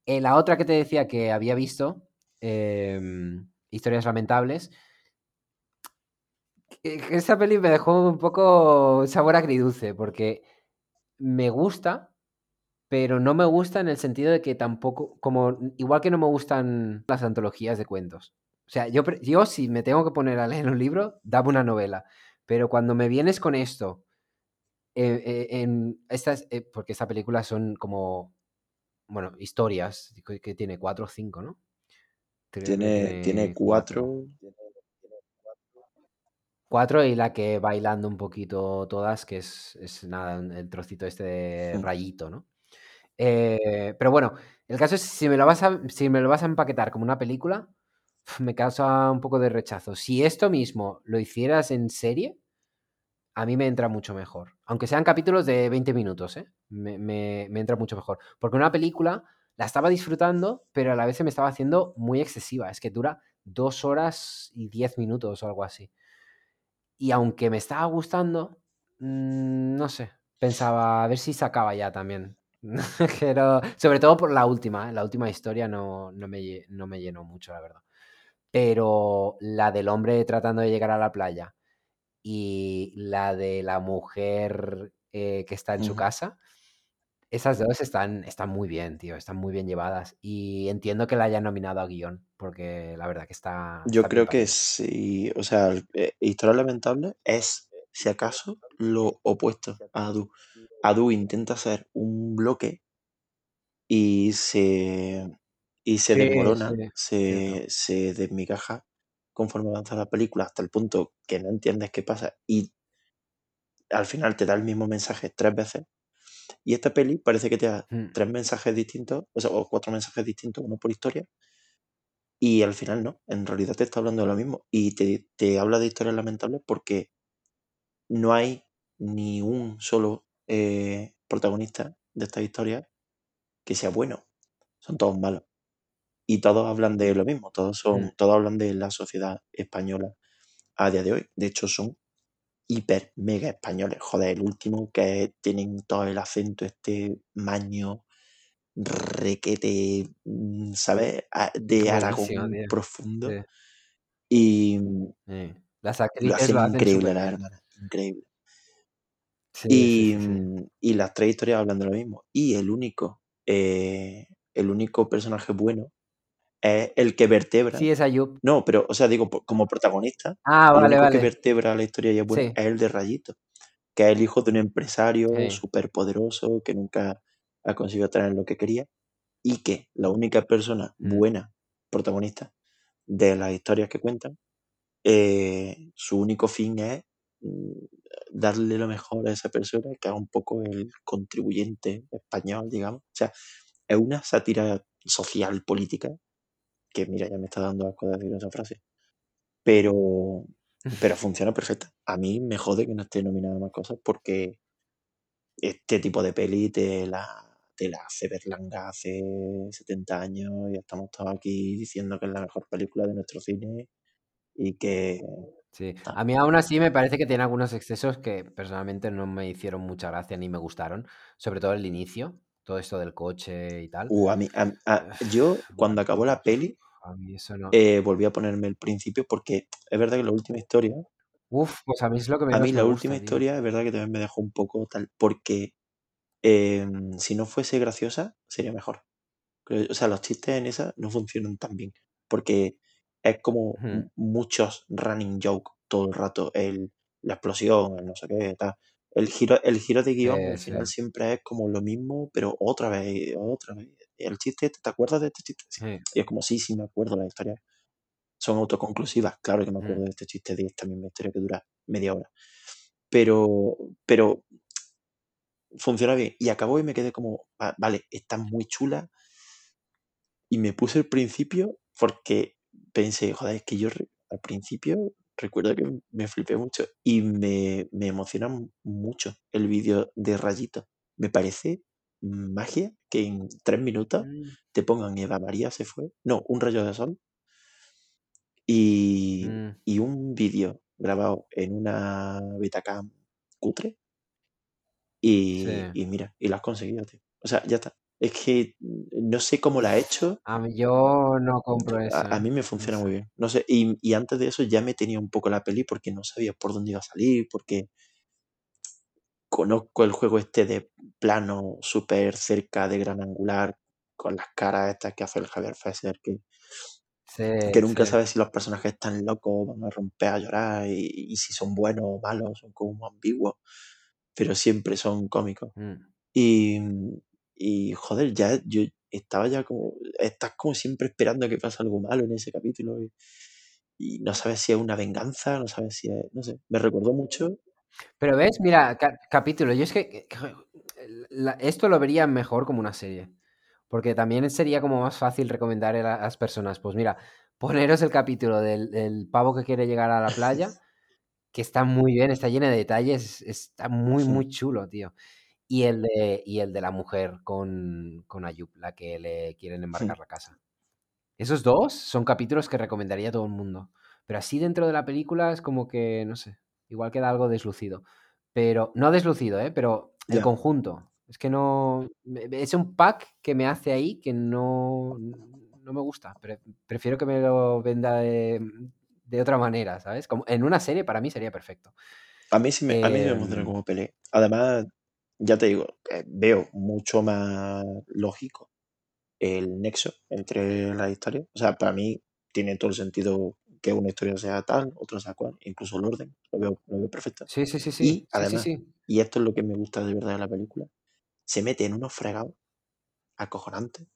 Eh, la otra que te decía que había visto, em, Historias Lamentables, esa peli me dejó un poco sabor agridulce, porque me gusta, pero no me gusta en el sentido de que tampoco, como igual que no me gustan las antologías de cuentos. O sea, yo, yo si me tengo que poner a leer un libro, dame una novela. Pero cuando me vienes con esto, eh, eh, en estas, eh, porque esta película son como, bueno, historias, que, que tiene cuatro o cinco, ¿no? Tiene, tiene tiene cuatro. cuatro, y la que bailando un poquito todas, que es, es nada, el trocito este de rayito, ¿no? Eh, pero bueno, el caso es si me lo vas a, si me lo vas a empaquetar como una película, me causa un poco de rechazo. Si esto mismo lo hicieras en serie, a mí me entra mucho mejor. Aunque sean capítulos de 20 minutos, ¿eh? me, me- me entra mucho mejor. Porque una película la estaba disfrutando, pero a la vez se me estaba haciendo muy excesiva. Es que dura dos horas y 10 minutos o algo así. Y aunque me estaba gustando, mm, no sé, pensaba a ver si se acaba ya también. Pero, sobre todo por la última, ¿eh? la última historia no, no, me, no me llenó mucho, la verdad. Pero la del hombre tratando de llegar a la playa y la de la mujer eh, que está en su Ujú. casa, esas dos están, están muy bien, tío, están muy bien llevadas. Y entiendo que la hayan nominado a guion, porque la verdad que está, Yo está creo que sí, o sea, eh, Historia Lamentable es, si acaso, lo opuesto a Adu. Adu intenta hacer un bloque y se, y se Sí, desmorona, sí, se, se desmigaja conforme avanza la película hasta el punto que no entiendes qué pasa y al final te da el mismo mensaje tres veces. Y esta peli parece que te da Mm. tres mensajes distintos, o sea, o cuatro mensajes distintos, uno por historia, y al final no, en realidad te está hablando de lo mismo. Y te, te habla de historias lamentables porque no hay ni un solo eh, protagonista de esta historia que sea bueno. Son todos malos. Y todos hablan de lo mismo, todos son, Mm. todos hablan de la sociedad española a día de hoy. De hecho, son hiper mega españoles. Joder, el último que tienen todo el acento este maño, requete, mm, ¿sabes? De Aragón profundo. Sí, Y sí. Las lo hacen increíble, súper la bien. hermana, increíble. Sí, Y, sí, sí, sí. mm, y las tres historias hablan de lo mismo. Y el único, eh, el único personaje bueno es el que vertebra. Sí, es Ayub. No, pero, o sea, digo, como protagonista, Ah, el vale, único que vale. vertebra la historia es bueno es el de Rayito, que es el hijo de un empresario súper poderoso que nunca ha conseguido tener lo que quería y que la única persona Mm. buena protagonista de las historias que cuentan, eh, su único fin es darle lo mejor a esa persona, que es un poco el contribuyente español, digamos. O sea, es una sátira social, política, que mira, ya me está dando asco de decir esa frase, pero, pero funciona perfecta. A mí me jode que no esté nominada más cosas porque este tipo de peli te la, te la hace Berlanga hace 70 años y estamos todos aquí diciendo que es la mejor película de nuestro cine y que... Sí, ah, a mí aún así me parece que tiene algunos excesos que personalmente no me hicieron mucha gracia ni me gustaron, sobre todo el inicio, todo esto del coche y tal. uh, a mí, a- a- yo cuando acabó la peli A mí eso no. eh, volví a ponerme el principio porque es verdad que la última historia, Uf, pues a mí es lo que a menos mí me la gusta, última tío. historia es verdad que también me dejó un poco tal, porque em, si no fuese graciosa sería mejor. O sea, los chistes en esa no funcionan tan bien, porque es como muchos running joke todo el rato, el, la explosión, el no sé qué, tal. El giro, el giro de guion al final sí, siempre es como lo mismo, pero otra vez, otra vez. El chiste este, ¿te acuerdas de este chiste? Sí. sí, Y es como, sí, sí, me acuerdo, las historias son autoconclusivas. Claro que me acuerdo de este chiste, de esta misma historia que dura media hora. Pero, pero funciona bien. Y acabó y me quedé como, "Va- vale, está muy chula. Y me puse el principio porque pensé, joder, es que yo al principio recuerdo que me flipé mucho y me, me emociona mucho el vídeo de Rayito. Me parece magia que en tres minutos mm, te pongan Eva María se fue, no, un rayo de sol y, mm, y un vídeo grabado en una Betacam cutre y, sí. y mira, y lo has conseguido, tío. O sea, ya está. Es que mm, no sé cómo la ha hecho, A mí yo no compro eso, a, a mí me No funciona muy bien. No sé, y, y antes de eso ya me tenía un poco la peli porque no sabía por dónde iba a salir, porque conozco el juego este de plano súper cerca de gran angular, con las caras estas que hace el Javier Fesser, que, Sí, que nunca sí. sabes si los personajes están locos, van a romper a llorar, y, y si son buenos o malos, son como ambiguos, pero siempre son cómicos. mm. Y, y joder, ya yo estaba ya como, estás como siempre esperando que pase algo malo en ese capítulo y, y no sabes si es una venganza, no sabes si es, no sé, me recordó mucho. Pero ves, mira, ca- capítulo, yo es que la- esto lo vería mejor como una serie. Porque también sería como más fácil recomendar a las personas, pues mira, poneros el capítulo del, del pavo que quiere llegar a la playa, que está muy bien, está lleno de detalles, está muy, muy chulo, tío. Y el de, y el de la mujer con, con Ayub, la que le quieren embarcar la casa. Esos dos son capítulos que recomendaría a todo el mundo. Pero así dentro de la película es como que, no sé, igual queda algo deslucido. Pero, no deslucido, ¿eh? Pero el conjunto. Es que no... Es un pack que me hace ahí que no, no me gusta. Pre- prefiero que me lo venda de, de otra manera, ¿sabes? Como en una serie para mí sería perfecto. a mí sí me, a mí sí me emociona Em, como pelea. Además, ya te digo, eh, veo mucho más lógico el nexo entre las historias. O sea, para mí tiene todo el sentido que una historia sea tal, otra sea cual, incluso el orden, lo veo, lo veo perfecto. sí, sí, sí, sí. Y sí, además, sí. y esto es lo que me gusta de verdad de la película, se mete en unos fregados acojonantes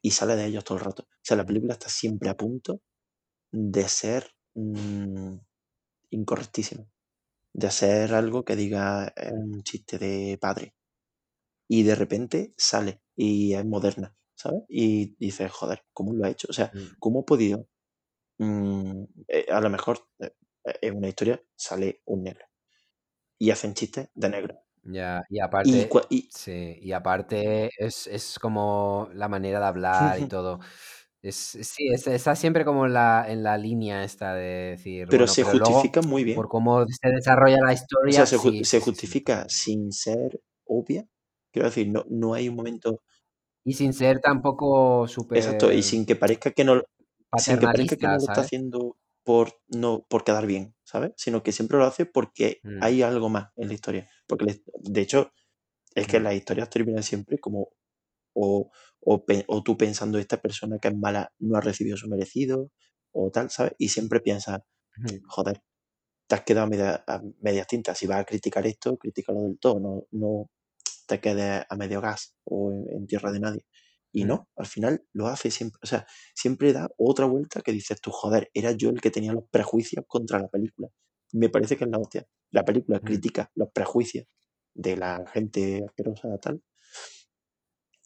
y sale de ellos todo el rato. O sea, la película está siempre a punto de ser mm, incorrectísima, de hacer algo que diga es un chiste de padre y de repente sale y es moderna, ¿sabes? Y dices, joder, ¿cómo lo ha hecho? O sea, Mm, ¿cómo ha podido? mm, eh, a lo mejor eh, en una historia sale un negro y hacen chistes de negro. Ya, y aparte, y sí, y aparte es, es como la manera de hablar y todo. Es, sí, es- está siempre como en la, en la línea esta de decir, pero bueno, se pero luego, justifica muy bien. por cómo se desarrolla la O sea, historia, se, ju- sí, se sí, sí, sí. justifica sin ser obvia. Quiero decir, no, no hay un momento Y sin ser tampoco exacto y súper sin que parezca que no, sin que parezca que no lo está haciendo por, no, por quedar bien, ¿sabes? Sino que siempre lo hace porque Mm, hay algo más en la historia. Porque, de hecho, es que mm, las historias terminan siempre como o, o, tú pensando esta persona que es mala no ha recibido su merecido o tal, ¿sabes? Y siempre piensas, joder, te has quedado a, media- a medias tintas. Si vas a criticar esto, críticalo del todo, no, no te quedes a medio gas o en, en tierra de nadie. Y mm, no, al final lo hace siempre, o sea, siempre da otra vuelta que dices tú, joder, era yo el que tenía los prejuicios contra la película. Me parece que es la hostia. La película mm, critica los prejuicios de la gente asquerosa tal,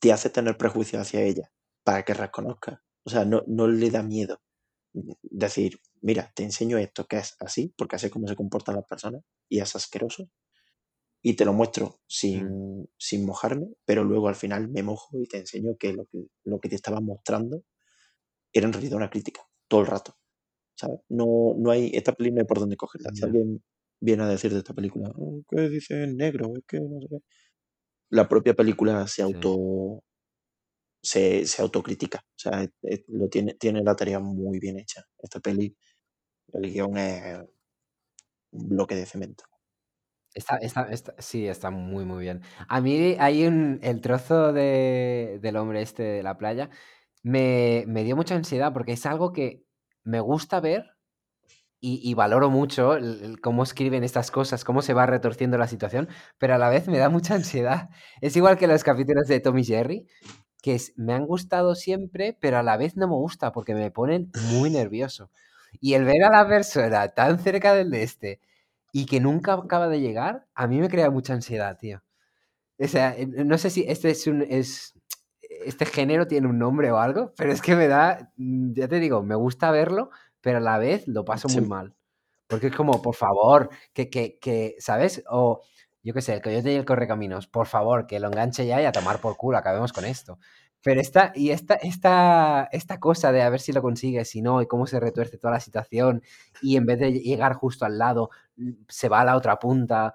te hace tener prejuicios hacia ella para que reconozca. O sea, no, no le da miedo decir, mira, te enseño esto que es así, porque así es como se comportan las personas y es asqueroso. Y te lo muestro mm, sin, mojarme, pero luego al final me mojo y te enseño que lo que, lo que te estaba mostrando era en realidad una crítica, todo el rato. ¿sabes? No, no hay, esta película no hay por dónde cogerla. Si alguien viene a decir de esta película, "Oh, ¿qué dice el negro? Es que no sé qué. La propia película se Sí. auto se, se autocritica. O sea, es- es- lo tiene, tiene la tarea muy bien hecha. Esta peli, el guion es un bloque de cemento. Está, está, está- sí, está muy, muy bien. A mí hay un, el trozo de, del hombre este de la playa me, me dio mucha ansiedad porque es algo que me gusta ver y, valoro mucho cómo escriben estas cosas, cómo se va retorciendo la situación, pero a la vez me da mucha ansiedad. Es igual que los capítulos de Tom y Jerry, que me han gustado siempre, pero a la vez no me gusta porque me ponen muy nervioso. Y el ver a la persona tan cerca del de este y que nunca acaba de llegar, a mí me crea mucha ansiedad, tío. O sea, eh, no sé si este es un. Es, este género tiene un nombre o algo, pero es que me da. Ya te digo, me gusta verlo, pero a la vez lo paso muy mal. Porque es como, por favor, que, que, que ¿sabes? O yo qué sé, el coyote y el correcaminos, por favor, que lo enganche ya y a tomar por culo, acabemos con esto. Pero esta, y esta, esta, esta cosa de a ver si lo consigue, si no, y cómo se retuerce toda la situación, y en vez de llegar justo al lado, se va a la otra punta.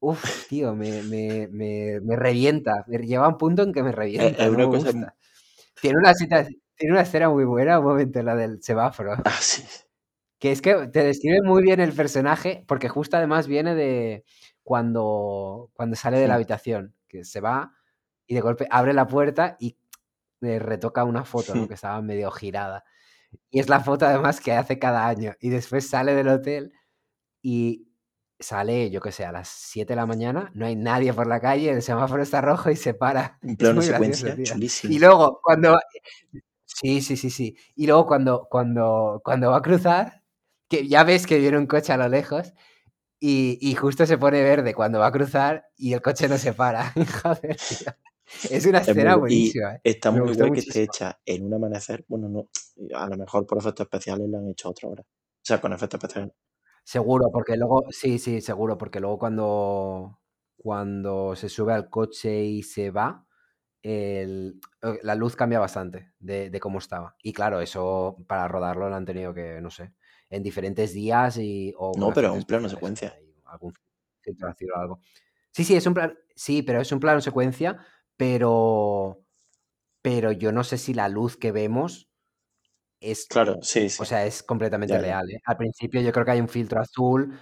Uf, tío, me, me, me, me revienta. Me lleva a un punto en que me Es, revienta, no una cosa... Tiene una, cita- tiene una escena muy buena, un momento, la del semáforo. Ah, sí. Que es que te describe muy bien el personaje, porque justo además viene de cuando, cuando sale de la habitación, que se va y de golpe abre la puerta y eh, retoca una foto, ¿no? Que estaba medio girada. Y es la foto además que hace cada año. Y después sale del hotel y sale, yo qué sé, a las 7 de la mañana, no hay nadie por la calle, el semáforo está rojo y se para. Un plano secuencia gracioso, chulísimo. Y luego, cuando... Sí, sí, sí, sí. Y luego cuando, cuando, cuando va a cruzar, que ya ves que viene un coche a lo lejos y, y justo se pone verde cuando va a cruzar y el coche no se para. Joder, tío. Es una Es muy escena buenísima. ¿eh? está muy gustó guay que esté hecha en un amanecer. Bueno, no, a lo mejor por efectos especiales la han hecho otra hora. O sea, con efectos especiales. Seguro, porque luego, sí, sí, seguro, porque luego cuando, cuando se sube al coche y se va, el- la luz cambia bastante de, de cómo estaba. Y claro, eso para rodarlo lo han tenido que, no sé, en diferentes días y, o No, pero un plano secuencia. algún o algo. Sí, sí, es un plan, sí, pero es un plano secuencia, pero, pero yo no sé si la luz que vemos es Claro, sí, sí. o sea, es completamente ya. real, ¿eh? Al principio yo creo que hay un filtro azul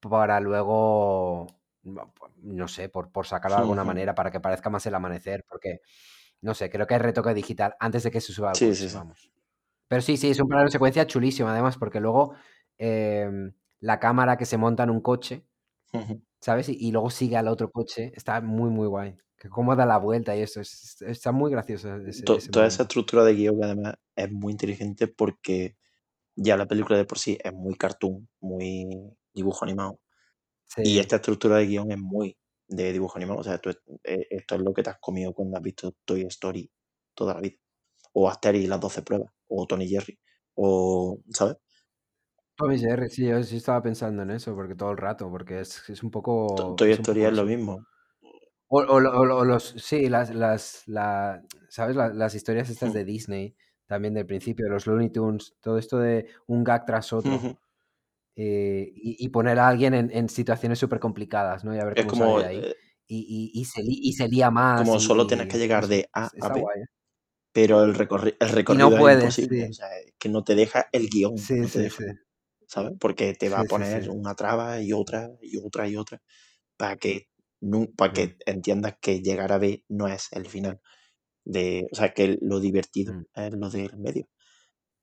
para luego, no sé, por, por sacarlo de alguna manera para que parezca más el amanecer, porque, no sé, creo que hay retoque digital antes de que se suba al Sí, vamos. Pero sí, sí, es un plano de secuencia chulísimo, además, porque luego em, la cámara que se monta en un coche. ¿sabes? Y, y luego sigue al otro coche, está muy, muy guay. Que cómo da la vuelta y eso, es- está muy gracioso ese, To- ese toda esa estructura de guion además es muy inteligente porque ya la película de por sí es muy cartoon, muy dibujo animado. Y esta estructura de guion es muy de dibujo animado. O sea, tú- eh, esto es lo que te has comido cuando has visto Toy Story toda la vida. O Asterix y las 12 pruebas. O Tony Jerry. O, ¿sabes? Tom y Jerry, sí, yo sí estaba pensando en eso, porque todo el rato, porque es, es un poco, Toy Story es lo mismo. O, o lo- o lo- o los, sí, las, las, la, ¿sabes? La- las historias estas Ujú. de Disney, también del principio, los Looney Tunes, todo esto de un gag tras otro. Eh, y, y poner a alguien en, en situaciones súper complicadas, ¿no? Y a ver Es cómo sale como, de ahí. eh, Y, y, se, li- y se lía más como solo tienes que llegar de A a B, guay. ¿eh? pero el, recorri- el recorrido no es imposible. sí. O sea, que no te deja el guion, Sí, no te sí, deja, sí. ¿sabes? Porque te va a poner una traba y otra y otra y otra para que, para Mm, que entiendas que llegar a B no es el final. De, o sea, que lo divertido mm. es lo del medio.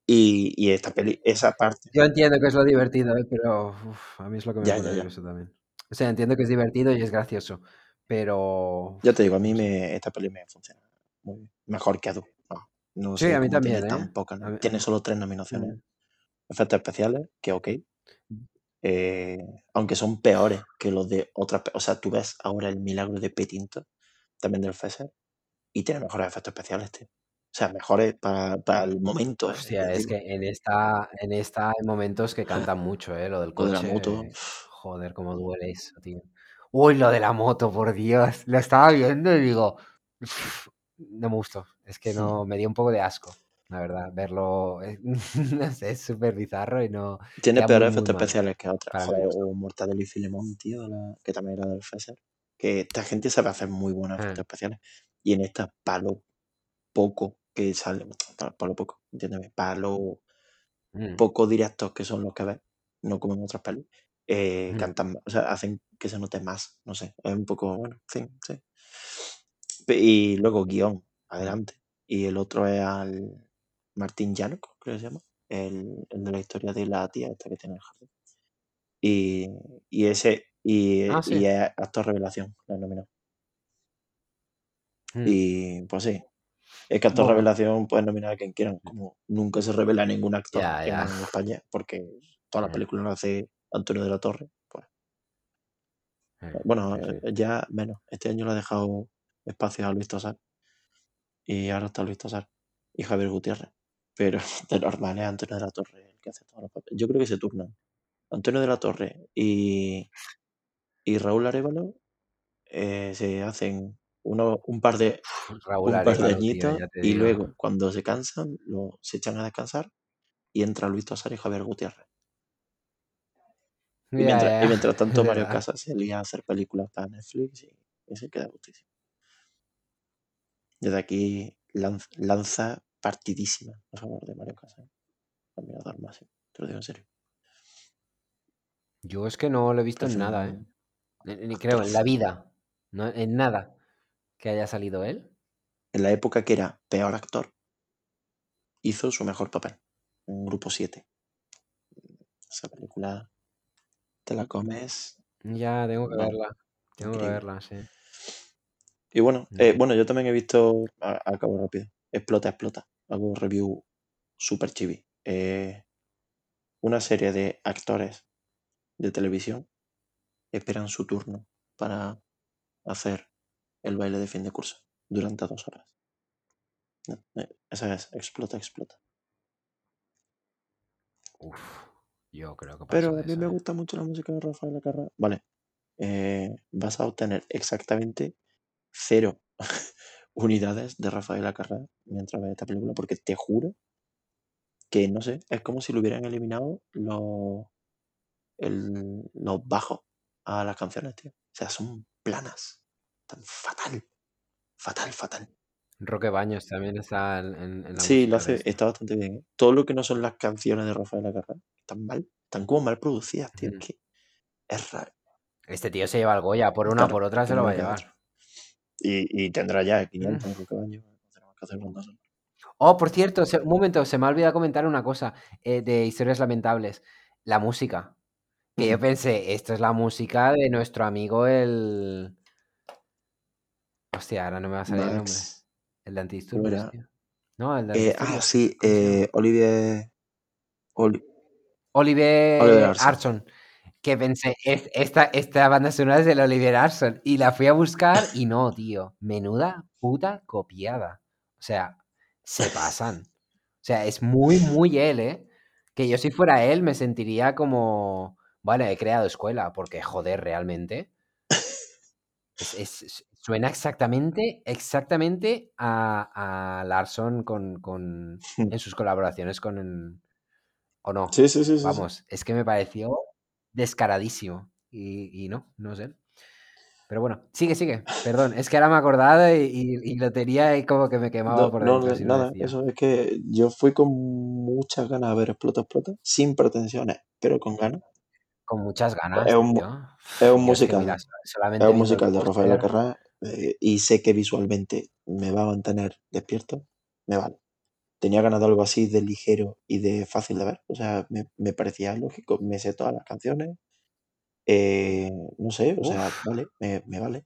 Y, y esta peli, esa parte, Yo entiendo que es lo divertido, ¿eh? pero uf, a mí es lo que me ya, pone ya, ya. nervioso también. O sea, entiendo que es divertido y es gracioso, pero Ya te digo, a mí no me, esta peli me funciona muy bien. Mejor que Adu. No, no Sí, sé a mí tiene también, tan ¿eh? pocas. A ¿no? mí- a Tiene solo tres nominaciones. mm. Efectos especiales, que ok. Eh, aunque son peores que los de otras. O sea, tú ves ahora el milagro de Petinto, también del Fesser, y tiene mejores efectos especiales, tío. O sea, mejores para, para el momento, eh, Hostia, es que en esta, en esta hay momentos que cantan mucho, ¿eh? Lo del Lo de la moto, coche, joder, cómo duele eso, tío. Uy, lo de la moto, por Dios. Lo estaba viendo y digo, no me gustó. Es que no, me dio un poco de asco. la verdad. Verlo es, no sé, es súper bizarro y no Tiene peores efectos especiales que otras. Joder, o Mortadelo y Filemón, tío, la- que también era del Fesser. Que esta gente sabe hacer muy buenos Eh, efectos especiales. Y en esta, palo poco que sale. Palo, palo poco, entiéndeme. Palo mm, pocos directos que son los que ves, no como en otras pelis, eh, mm, cantan, o sea, hacen que se note más, no sé, es un poco, bueno, sí. Pe- Y luego guion, adelante. Y el otro es al Martín Llanoco, creo que se llama, el, el de la historia de la tía esta que tiene el jardín. Y, y ese, y, Ah, y sí. es actor revelación, lo han nominado. Mm. Y pues sí, es que actor Bueno, revelación pueden nominar a quien quieran, como nunca se revela ningún actor ya, en. España, porque toda la Mm, película lo hace Antonio de la Torre, pues eh, Bueno, sí, sí. eh, ya menos. Este año le ha dejado espacio a Luis Tosar. Y ahora está Luis Tosar y Javier Gutiérrez. Pero de normal es Antonio de la Torre el que hace todos los papeles. Yo creo que se turnan. Antonio de la Torre y, y Raúl Arevalo eh, se hacen uno, un par de Raúl un par de tío, añitos y luego cuando se cansan lo, se echan a descansar y entra Luis Tosar y Javier Gutiérrez. Y mientras, y tanto Mario. Casas se lía a hacer películas para Netflix y, y se queda gustísimo. Desde aquí lanz- lanza partidísima a favor de Mario Casas. Admirador máximo, te lo digo en serio. Yo es que no lo he visto en nada, ¿eh? Ni, creo, en la vida. No, en nada que haya salido él. En la época que era peor actor, hizo su mejor papel. En Grupo 7. Esa película te la comes. Ya, tengo que verla. Tengo que verla, sí. Y bueno, eh, Mm. bueno, yo también he visto. Acabo rápido. Explota, explota. Hago review super chibi. Eh, una serie de actores de televisión esperan su turno para hacer el baile de fin de curso durante dos horas. No, eh, esa es explota, explota. Uf, yo creo que paso Pero a mí me ¿eh? gusta mucho la música de Rafael Acarrá. Vale, eh, vas a obtener exactamente cero unidades de Rafael Acarrá mientras ves esta película, porque te juro que, no sé, es como si le hubieran eliminado los, el- los bajos a las canciones, tío. O sea, son planas. Tan fatal. Fatal, fatal. Roque Baños también está en, en- la Sí, lo hace, está bastante bien. ¿eh? Todo lo que no son las canciones de Rafael Acarrá están mal. Están como mal producidas, tío. Es que es raro. Este tío se lleva el Goya, por una o Claro, por otra se lo va a llevar. Y, y tendrá ya Mm. 500 Roque Baños. Tenemos que hacer rondas. Oh, por cierto, se- un momento, se me ha olvidado comentar una cosa eh, de historias lamentables. La música. Que yo pensé, esto es la música de nuestro amigo el... Hostia, ahora no me va a salir el nombre. El de ¿Cómo antidisturbios, tío. No, el de Eh, ah, sí, eh, Olivier. Oli- Oliver, Oliver Arson. Arson. Que pensé, "Es- esta, esta banda sonora es del Oliver Arson. Y la fui a buscar y no, tío. Menuda puta copiada. O sea, se pasan. O sea, es muy, muy él, ¿eh? Que yo si fuera él me sentiría como, vale, he creado escuela, porque joder, realmente. Es- suena exactamente, exactamente a, a Larson con, con, en sus colaboraciones con... ¿O no? Sí, sí, sí, sí. sí. Vamos, es que me pareció descaradísimo. Y, y no, no sé. Pero bueno, sigue, sigue. Perdón, es que ahora me he acordado y, y- y lo tenía y como que me quemaba No, por dentro no, si nada, eso es que yo fui con muchas ganas a ver Explota, Explota, sin pretensiones, pero con ganas. Con muchas ganas, Es un, tío. es un es que musical, mira, es solamente un musical de Rafael póster. Eh, y sé que visualmente me va a mantener despierto, me vale. Tenía ganas de algo así de ligero y de fácil de ver, o sea, me, me parecía lógico, me sé todas las canciones, eh, no sé, o sea, Uf, vale, me, me vale.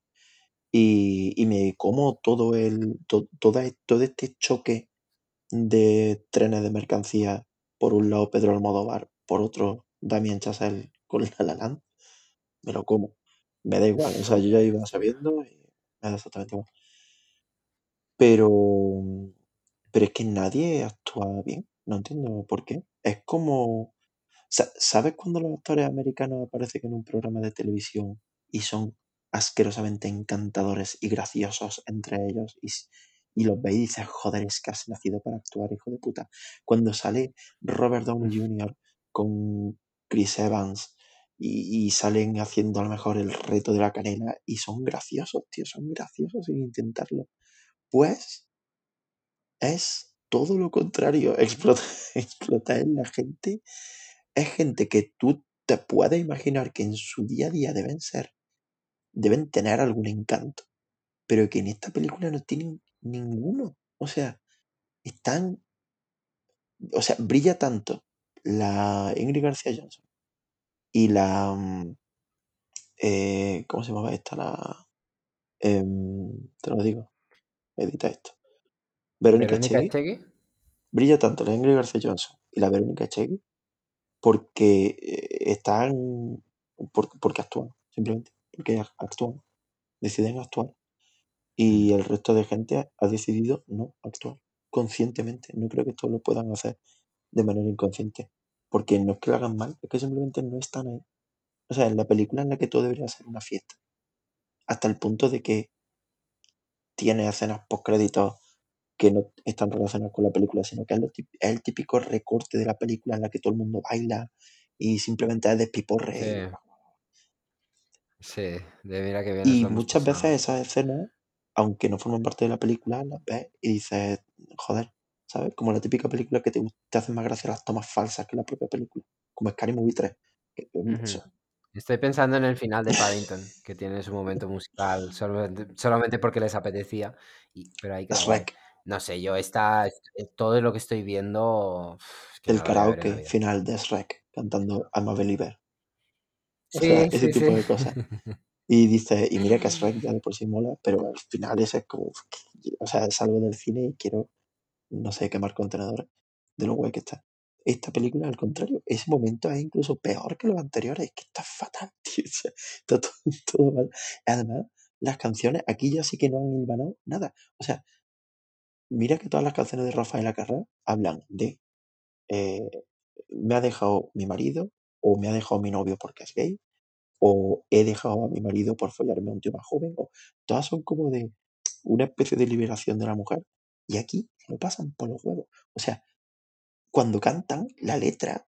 Y, y me como todo el, to- toda, todo este choque de trenes de mercancía, por un lado Pedro Almodóvar, por otro Damien Chazelle con La La Land, me lo como. Me da igual, o sea, yo ya iba sabiendo y me da exactamente igual. Pero, pero es que nadie actúa bien, no entiendo por qué. Es como, sa- ¿sabes cuando los actores americanos aparecen en un programa de televisión y son asquerosamente encantadores y graciosos entre ellos y, s- y los veis y dices, joder, es que has nacido para actuar, hijo de puta. Cuando sale Robert Downey Jr. con Chris Evans y, salen haciendo a lo mejor el reto de la canela y son graciosos, tío, son graciosos sin intentarlo. Pues es todo lo contrario. Explota, explota en la gente. Es gente que tú te puedes imaginar que en su día a día deben ser, deben tener algún encanto, pero que en esta película no tienen ninguno. O sea, están, o sea, brilla tanto la Ingrid García Johnson y la, mm, eh, ¿cómo se llamaba esta? La, em, te lo digo, edita esto. Verónica Verónica. Echegui. Brilla tanto la Ingrid García Johnson y la Verónica Echegui porque eh, están, por- porque actúan, simplemente, porque ac- actúan, deciden actuar. Y el resto de gente ha decidido no actuar conscientemente. No creo que esto lo puedan hacer de manera inconsciente, porque no es que lo hagan mal, es que simplemente no están ahí. O sea, en la película en la que todo debería ser una fiesta, hasta el punto de que tiene escenas post-créditos que no están relacionadas con la película, sino que es, lo tip- es el típico recorte de la película en la que todo el mundo baila y simplemente es despiporre. Sí. Sí, de mira que bien Y muchas veces esas escenas, aunque no forman parte de la película, las ves y dices, joder, ¿sabes? Como la típica película que te, te hacen más gracia las tomas falsas que la propia película, como Scary Movie 3. que, mm, Ujú. eso, Estoy pensando en el final de Paddington, que tiene su momento musical solamente, solamente porque les apetecía, y, pero guay. Shrek, No sé, yo esta, eh, todo lo que estoy viendo, es que el no karaoke final de Shrek cantando I'm a Believer. O Sí, sea, ese sí, tipo de cosas. Y dice, y mira que Shrek ya de por sí mola, pero al final ese es como, o sea, salgo del cine y quiero, no sé, quemar contenedores de lo guay que está. Esta película, al contrario, ese momento es incluso peor que los anteriores, es que está fatal, tío, está todo, mal. Además, las canciones, aquí ya sí que no han hilvanado nada. O sea, mira que todas las canciones de Rafael Acarrá hablan de eh, me ha dejado mi marido, o me ha dejado mi novio porque es gay, o he dejado a mi marido por follarme a un tío más joven, o todas son como de una especie de liberación de la mujer. Y aquí lo pasan por los huevos. O sea, cuando cantan, la letra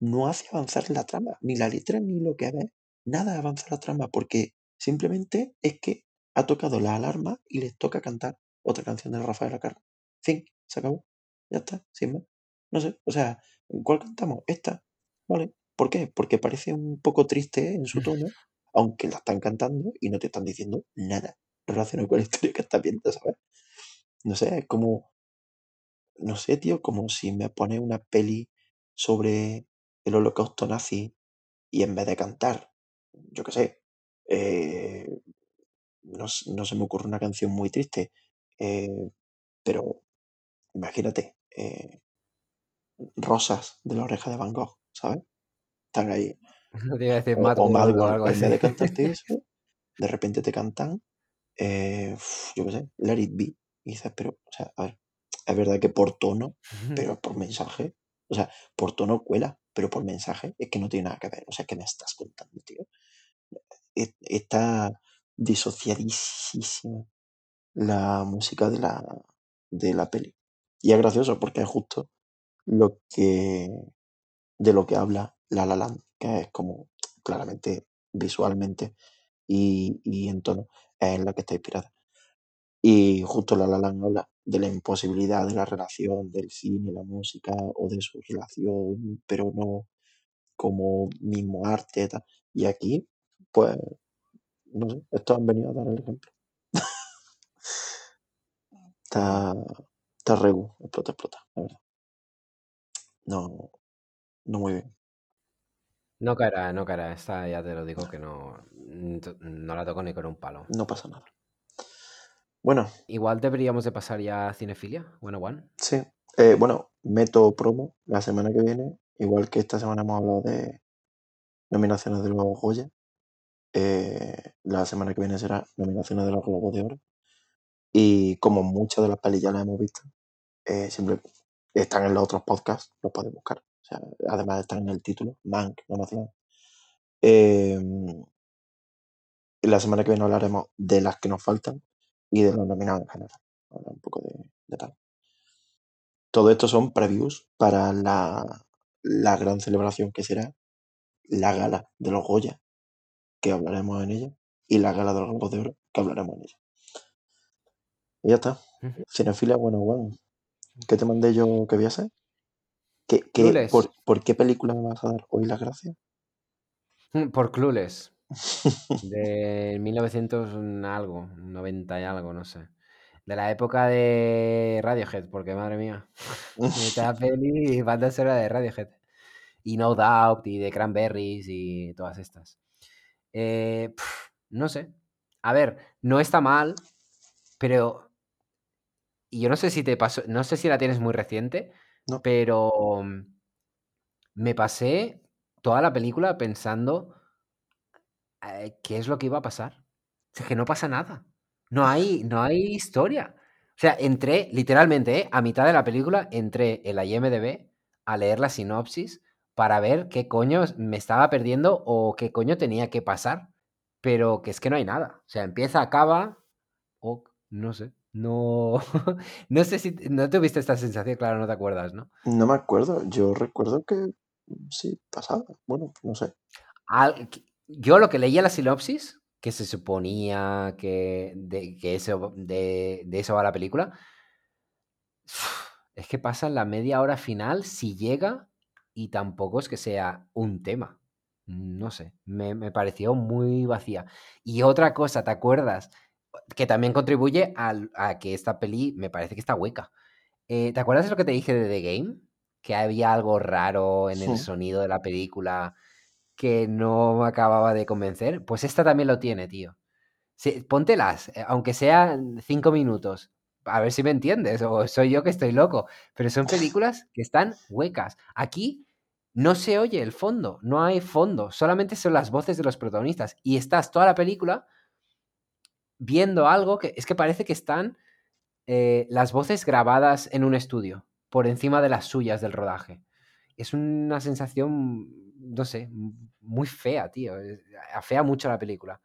no hace avanzar la trama, ni la letra ni lo que ves, nada avanza la trama, porque simplemente es que ha tocado la alarma y les toca cantar otra canción de Rafael Acarra. Fin, se acabó. Ya está, sin más. No sé, o sea, ¿cuál cantamos? Esta. Vale. ¿Por qué? Porque parece un poco triste en su tono, aunque la están cantando y no te están diciendo nada relacionado con la historia que estás viendo, ¿sabes? No sé, es como, no sé, tío, como si me pones una peli sobre el holocausto nazi y en vez de cantar, yo qué sé, eh, no, no se me ocurre una canción muy triste, eh, pero imagínate, eh, Rosas de la oreja de Van Gogh, ¿sabes? Están ahí. No te iba a decir O, Mad o Mad algo en vez de cantarte eso, de repente te cantan, eh, yo qué sé, Let It Be. Y dices, pero, o sea, a ver, es verdad que por tono, pero por mensaje, o sea, por tono cuela, pero por mensaje es que no tiene nada que ver. O sea, ¿qué me estás contando, tío? Es- Está disociadísima la música de la, de la peli. Y es gracioso porque es justo lo que, de lo que habla La La Land, que es como claramente visualmente y, y en tono es en la que está inspirada. Y justo La La Land habla de la imposibilidad de la relación del cine, la música o de su relación, pero no como mismo arte. tal. Y aquí, pues, no sé, estos han venido a dar el ejemplo. Está, está regu, explota, explota, la verdad. No, no muy bien. No caerá, no caerá. Esta ya te lo digo que no, no la toco ni con un palo. No pasa nada. Bueno, Igual deberíamos de pasar ya a cinefilia, bueno, one. sí. Eh, bueno, meto promo la semana que viene, igual que esta semana hemos hablado de nominaciones de los Goya. eh, la semana que viene será nominaciones de los Globos de Oro. Y como muchas de las pelis ya las hemos visto, eh, siempre están en los otros podcasts, los podéis buscar. O sea, además están en el título, Mank. Eh, la semana que viene hablaremos de las que nos faltan y de los nominados en general. Habla un poco de, de tal. Todo esto son previews para la, la gran celebración que será la gala de los Goya, que hablaremos en ella, y la gala de los Globos de Oro, que hablaremos en ella. Y ya está. Cinefilia bueno, One. ¿Qué te mandé yo que voy a hacer? ¿Qué, qué- por, por qué película me vas a dar hoy las gracias? Por Clueless. De 1900 un algo, 90 y algo, no sé. De la época de Radiohead, porque madre mía. Esta peli y banda sonora de Radiohead. Y No Doubt y de Cranberries y todas estas. Eh, no sé. A ver, no está mal, pero. Y yo no sé si te pasó. No sé si la tienes muy reciente, No. pero. mm, Me pasé toda la película pensando qué es lo que iba a pasar. Es que no pasa nada. No hay, no hay historia. O sea, entré, literalmente, ¿eh? a mitad de la película, entré en la IMDB a leer la sinopsis para ver qué coño me estaba perdiendo o qué coño tenía que pasar. Pero que es que no hay nada. O sea, empieza, acaba, o no sé. No, no sé si no tuviste esta sensación, claro, no te acuerdas, ¿no? No me acuerdo. Yo recuerdo que sí pasaba. Bueno, no sé. Al- yo lo que leía la sinopsis, que se suponía que de, que eso, de, de eso va la película, es que pasa la media hora final si llega y tampoco es que sea un tema. No sé, me, me pareció muy vacía. Y otra cosa, ¿te acuerdas? Que también contribuye al- a que esta peli me parece que está hueca. Eh, ¿te acuerdas de lo que te dije de The Game? Que había algo raro en el sonido de la película que no me acababa de convencer. Pues esta también lo tiene, tío. Sí, póntelas, eh, aunque sean cinco minutos. A ver si me entiendes, o soy yo que estoy loco. Pero son películas que están huecas. Aquí no se oye el fondo, no hay fondo, solamente son las voces de los protagonistas. Y estás toda la película viendo algo que es que parece que están eh, las voces grabadas en un estudio, por encima de las suyas del rodaje. Es una sensación, no sé, muy fea, tío. Afea mucho la película.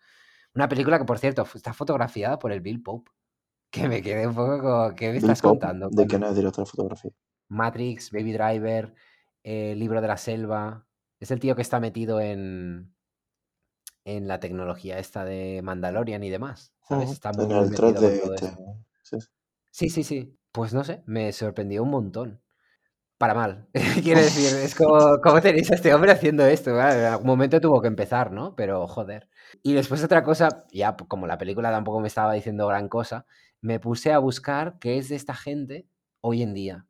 Una película que, por cierto, está fotografiada por el Bill Pope. Que me quedé un poco como, ¿qué me Bill estás Pope, contando? ¿de qué no es director de fotografía? Matrix, Baby Driver, eh, Libro de la Selva. Es el tío que está metido en, en la tecnología esta de Mandalorian y demás. Está muy, En el 3 metido con de todo este. Sí, sí, sí. Pues no sé, me sorprendió un montón. Para mal. Quiero decir, es como, ¿cómo tenéis a este hombre haciendo esto? Claro, en algún momento tuvo que empezar, ¿no? Pero joder. Y después otra cosa, ya como la película tampoco me estaba diciendo gran cosa, me puse a buscar qué es de esta gente hoy en día.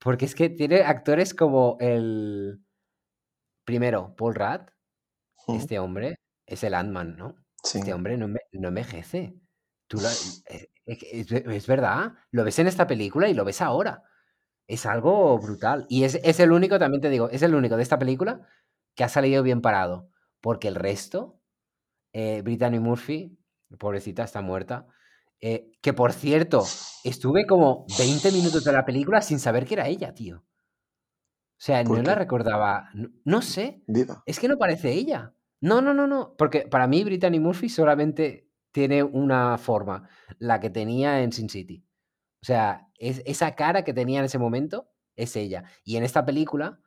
Porque es que tiene actores como el... Primero, Paul Rudd, Ujú. este hombre, es el Ant-Man, ¿no? Sí. Este hombre no, enve- no envejece. Tú lo- eh, es, es- es verdad, lo ves en esta película y lo ves ahora. Es algo brutal. Y es, es el único, también te digo, es el único de esta película que ha salido bien parado. Porque el resto, eh, Brittany Murphy, pobrecita, está muerta. eh, que por cierto, estuve como 20 minutos de la película sin saber que era ella, tío. O sea, ¿Por no la recordaba. No, no sé. Es que no parece ella. No, no, no, no. Porque para mí Brittany Murphy solamente tiene una forma, la que tenía en Sin City. O sea, es, esa cara que tenía en ese momento es ella. Y en esta película,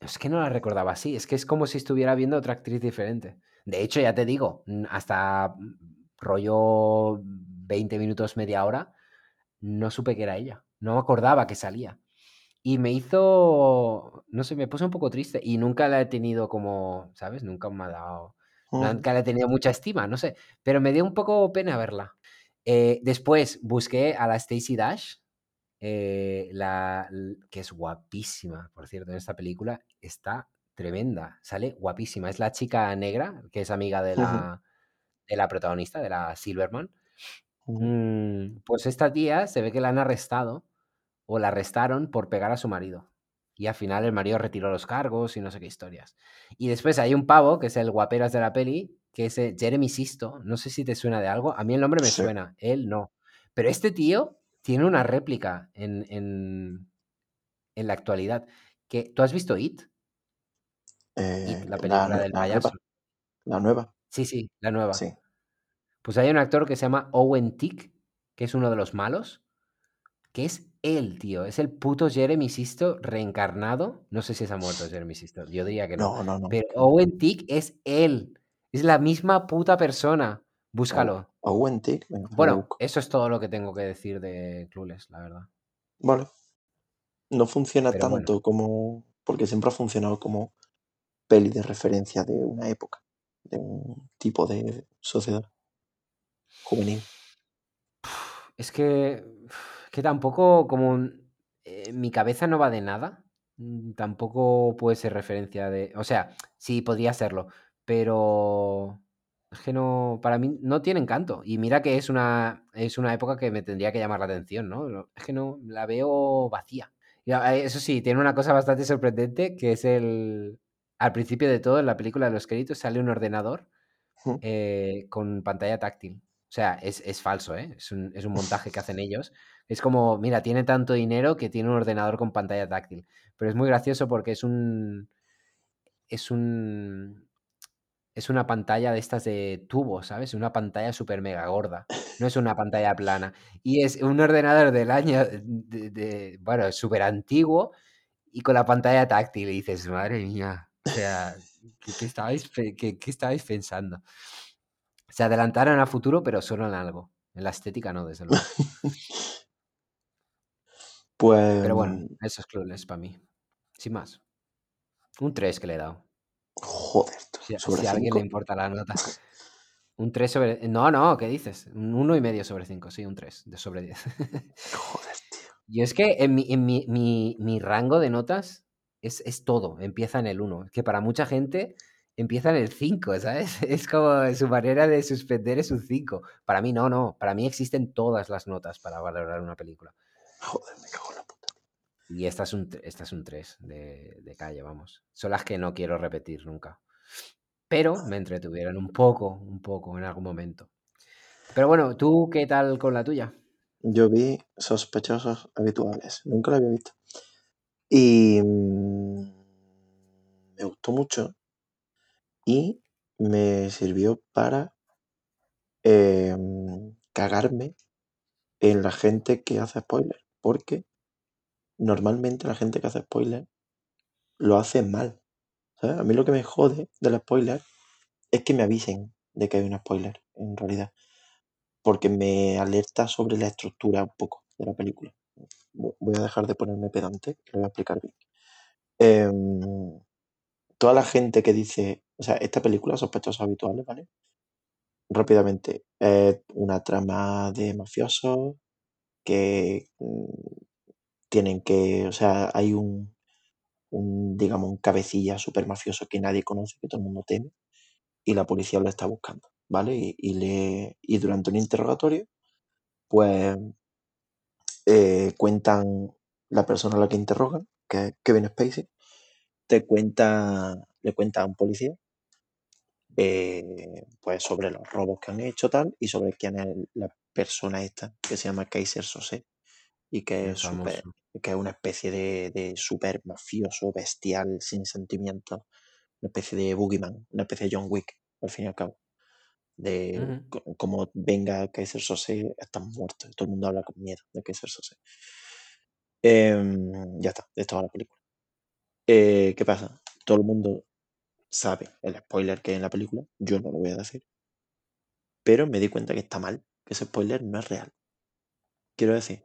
es que no la recordaba así. Es que es como si estuviera viendo otra actriz diferente. De hecho, ya te digo, hasta mm, rollo 20 minutos, media hora, no supe que era ella. No me acordaba que salía. Y me hizo, no sé, me puse un poco triste y nunca la he tenido como, ¿sabes? Nunca me ha dado, nunca le he tenido mucha estima, no sé, pero me dio un poco pena verla. Eh, después busqué a la Stacey Dash, eh, la, que es guapísima, por cierto, en esta película está tremenda, sale guapísima. Es la chica negra, que es amiga de la, de la protagonista, de la Silverman. Mm, pues esta tía se ve que la han arrestado o la arrestaron por pegar a su marido. Y al final el marido retiró los cargos y no sé qué historias. Y después hay un pavo, que es el guaperas de la peli, que es eh, Jeremy Sisto. No sé si te suena de algo. A mí el nombre me Sí. suena, él no. Pero este tío tiene una réplica en, en, en la actualidad. Que, ¿Tú has visto It? Eh, It, la la, película del la payaso. nueva. La nueva. Sí, sí, la nueva. Sí. Pues hay un actor que se llama Owen Tick, que es uno de los malos, que es él, tío. Es el puto Jeremy Sisto reencarnado. No sé si se ha muerto Jeremy Sisto. Yo diría que no. No, no, no. Pero Owen Tick es él. Es la misma puta persona. Búscalo. Owen Tick, venga, Bueno, eso es todo lo que tengo que decir de Clueless, la verdad. Vale. No funciona Pero bueno. tanto como. Porque siempre ha funcionado como peli de referencia de una época, de un tipo de sociedad juvenil. Es que, que tampoco, como eh, mi cabeza no va de nada, mm, tampoco puede ser referencia de... O sea, sí, podría serlo, pero es que no, para mí no tiene encanto. Y mira que es una, es una época que me tendría que llamar la atención, ¿no? Es que no, la veo vacía. Y, eso sí, tiene una cosa bastante sorprendente, que es el... Al principio de todo, en la película de los créditos, sale un ordenador eh, con pantalla táctil. O sea, es, es falso, ¿eh? Es un, es un montaje que hacen ellos. Es como, mira, tiene tanto dinero que tiene un ordenador con pantalla táctil. Pero es muy gracioso porque es un. Es un. Es una pantalla de estas de tubo, ¿sabes? Una pantalla súper mega gorda. No es una pantalla plana. Y es un ordenador del año. De, de- bueno, súper antiguo y con la pantalla táctil. Y dices, madre mía. O sea, ¿qué, qué estabais, qué- qué estabais pensando? Se adelantaron a futuro, pero solo en algo. En la estética no, desde luego. Pues. Pero bueno, eso es Clueless para mí. Sin más. Un 3 que le he dado. Joder, tú, Si, sobre si a alguien le 5. importa la nota. Un 3 sobre... No, no, ¿qué dices? Un 1 y medio sobre 5, sí, un 3 de sobre 10. Joder, tío. Y es que en mi, en mi, mi, mi rango de notas es, es todo, empieza en el 1. Que para mucha gente empieza en el 5, ¿sabes? Es como su manera de suspender es un 5. Para mí no, no. Para mí existen todas las notas para valorar una película. Joder, me cago. Y esta es un, esta es un 3 de, de calle, vamos. Son las que no quiero repetir nunca. Pero me entretuvieron un poco, un poco en algún momento. Pero bueno, ¿tú qué tal con la tuya? Yo vi Sospechosos Habituales. Nunca lo había visto. Y. mm, me gustó mucho. Y me sirvió para. eh, cagarme en la gente que hace spoiler. Porque normalmente la gente que hace spoiler lo hace mal. ¿sabes? A mí lo que me jode del spoiler es que me avisen de que hay un spoiler, en realidad. Porque me alerta sobre la estructura un poco de la película. Vo- Voy a dejar de ponerme pedante, que lo voy a explicar bien. Em, toda la gente que dice, o sea, esta película, Sospechosos Habituales, ¿vale? Rápidamente, es una trama de mafiosos que mm, tienen que, o sea, hay un, un, digamos, un cabecilla super mafioso que nadie conoce, que todo el mundo teme, y la policía lo está buscando, ¿vale? Y, y le, y durante un interrogatorio, pues eh, cuentan la persona a la que interrogan, que es Kevin Spacey, te cuenta, le cuenta a un policía eh, pues sobre los robos que han hecho tal y sobre quién es la persona esta que se llama Kaiser Sose y que es super, que es una especie de, de super mafioso, bestial, sin sentimientos, una especie de boogeyman, una especie de John Wick, al fin y al cabo. De Ujú. co- como venga Kaiser Sose, están muertos. Todo el mundo habla con miedo de Kaiser Sose. Em, ya está, de esto va la película. Eh, ¿Qué pasa? Todo el mundo sabe el spoiler que hay en la película, yo no lo voy a decir, pero me di cuenta que está mal, que ese spoiler no es real. Quiero decir,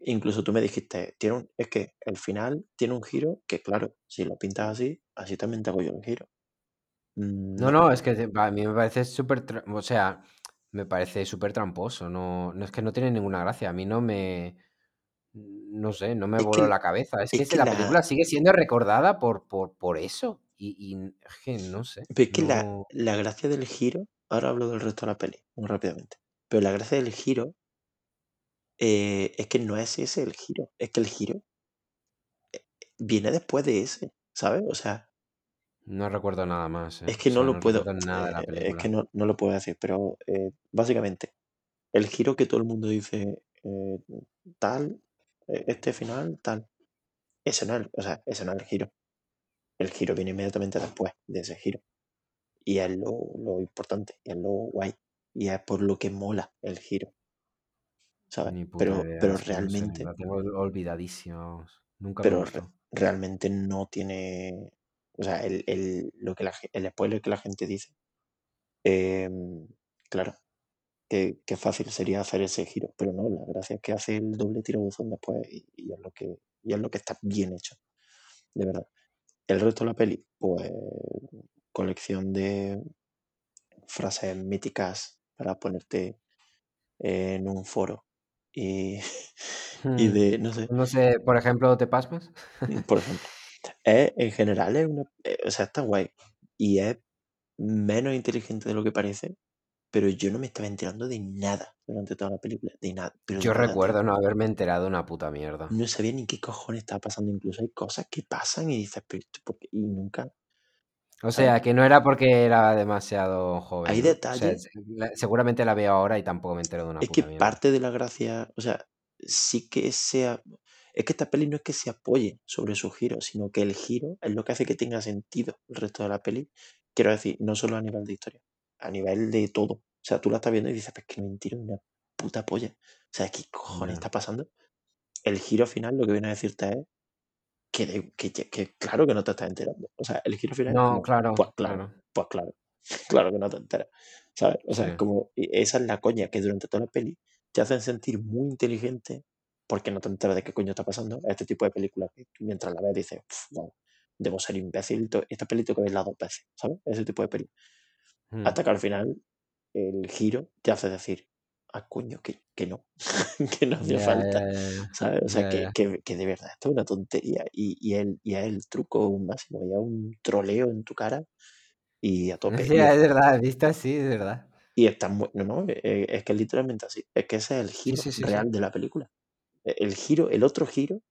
incluso tú me dijiste, tiene un- es que el final tiene un giro que, claro, si lo pintas así, así también te hago yo el giro. Mm, No, no, es que a mí me parece súper, o sea, me parece súper tramposo. No, no es que no tiene ninguna gracia. A mí no me, no sé, no me Es voló que, la cabeza. Es es que que la la, película sigue siendo recordada por, por, por eso. Y, y es que no sé, pero es que la, no. la gracia del giro, ahora hablo del resto de la peli, muy rápidamente, pero la gracia del giro eh, es que no es ese el giro, es que el giro viene después de ese, ¿sabes? O sea, No recuerdo nada más, ¿eh? Es O que no lo no puedo, nada de la eh, es que no, no lo puedo decir, pero eh, básicamente el giro que todo el mundo dice eh, tal, eh, este final, tal, ese no es, o sea, ese no es el giro. El giro viene inmediatamente después de ese giro. Y es lo, lo importante, y es lo guay. Y es por lo que mola el giro. ¿Sabes? Ni puta Pero, idea, pero no sé, realmente, tengo olvidadísima, vamos. Nunca pero re- realmente no tiene, o sea, el, el- lo que la, el spoiler que la gente dice, em, claro, que, que fácil sería hacer ese giro, pero no, la gracia es que hace el doble tiro buzón después y, y es lo que, y es lo que está bien hecho, de verdad. El resto de la peli, pues colección de frases míticas para ponerte en un foro y, y Hmm, de, no sé, No sé, por ejemplo, ¿te pasmas? por ejemplo, es, en general es una, eh, o sea, está guay. Y es menos inteligente de lo que parece, pero yo no me estaba enterando de nada durante toda la película, de nada, pero de Yo nada, recuerdo no haberme enterado una puta mierda. No sabía ni qué cojones estaba pasando, incluso hay cosas que pasan y dices, pero por qué?", y nunca, O sea, que no era porque era demasiado joven, Hay ¿no? O sea, detalles seguramente la veo ahora y tampoco me entero de una Es que mierda. parte de la gracia, o sea, sí que sea. Es que esta peli no es que se apoye sobre su giro, sino que el giro es lo que hace que tenga sentido el resto de la peli. Quiero decir, no solo a nivel de historia, a nivel de todo. O sea, tú la estás viendo y dices, pues que no me entero de una puta polla. O sea, ¿qué cojones está pasando? El giro final lo que viene a decirte es que, claro que no te estás enterando. O sea, el giro final No, como, claro, pues claro, pues claro, claro que no te enteras. ¿Sabes? O sea, Sí. es como, esa es la coña que durante toda la peli te hacen sentir muy inteligente porque no te enteras de qué coño está pasando. Este tipo de películas que tú mientras la ves dices, wow, debo ser imbécil, esta peli tengo que verla dos veces, ¿sabes? Ese tipo de peli. Hmm. Hasta que al final el giro te hace decir, ah, coño, que, que no, que no hacía Ya, falta. ya, ya. ¿sabes? O sea, que, que, que de verdad esto es una tontería y, y, el, y el truco máximo, ya un troleo en tu cara y a tope. Ya, es- verdad, vista así, es verdad. y está muy, no, no, eh, es que es literalmente así. Es que ese es el Sí, giro sí, sí, sí. real de la película. E- El giro, el otro giro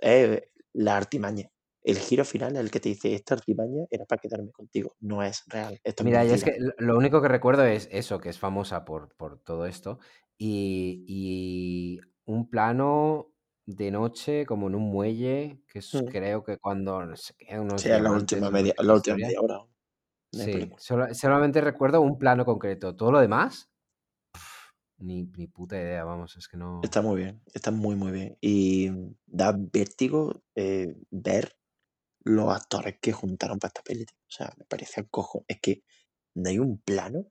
es la artimaña. El giro final es el que te dice, esta artimaña era para quedarme contigo. No es real, esto es Mira, ya es que lo- único que recuerdo es eso, que es famosa por, por todo esto, y, y un plano de noche como en un muelle, que es, Mm. creo que cuando no sé qué, unos Sí, es la última media, la última media hora Sí, solo- solamente recuerdo un plano concreto. Todo lo demás, ni, ni puta idea, vamos, es que no... Está muy bien, está muy, muy bien. Y da vértigo eh, ver los actores que juntaron para esta peli. tío. O sea, me parece cojo. Es que no hay un plano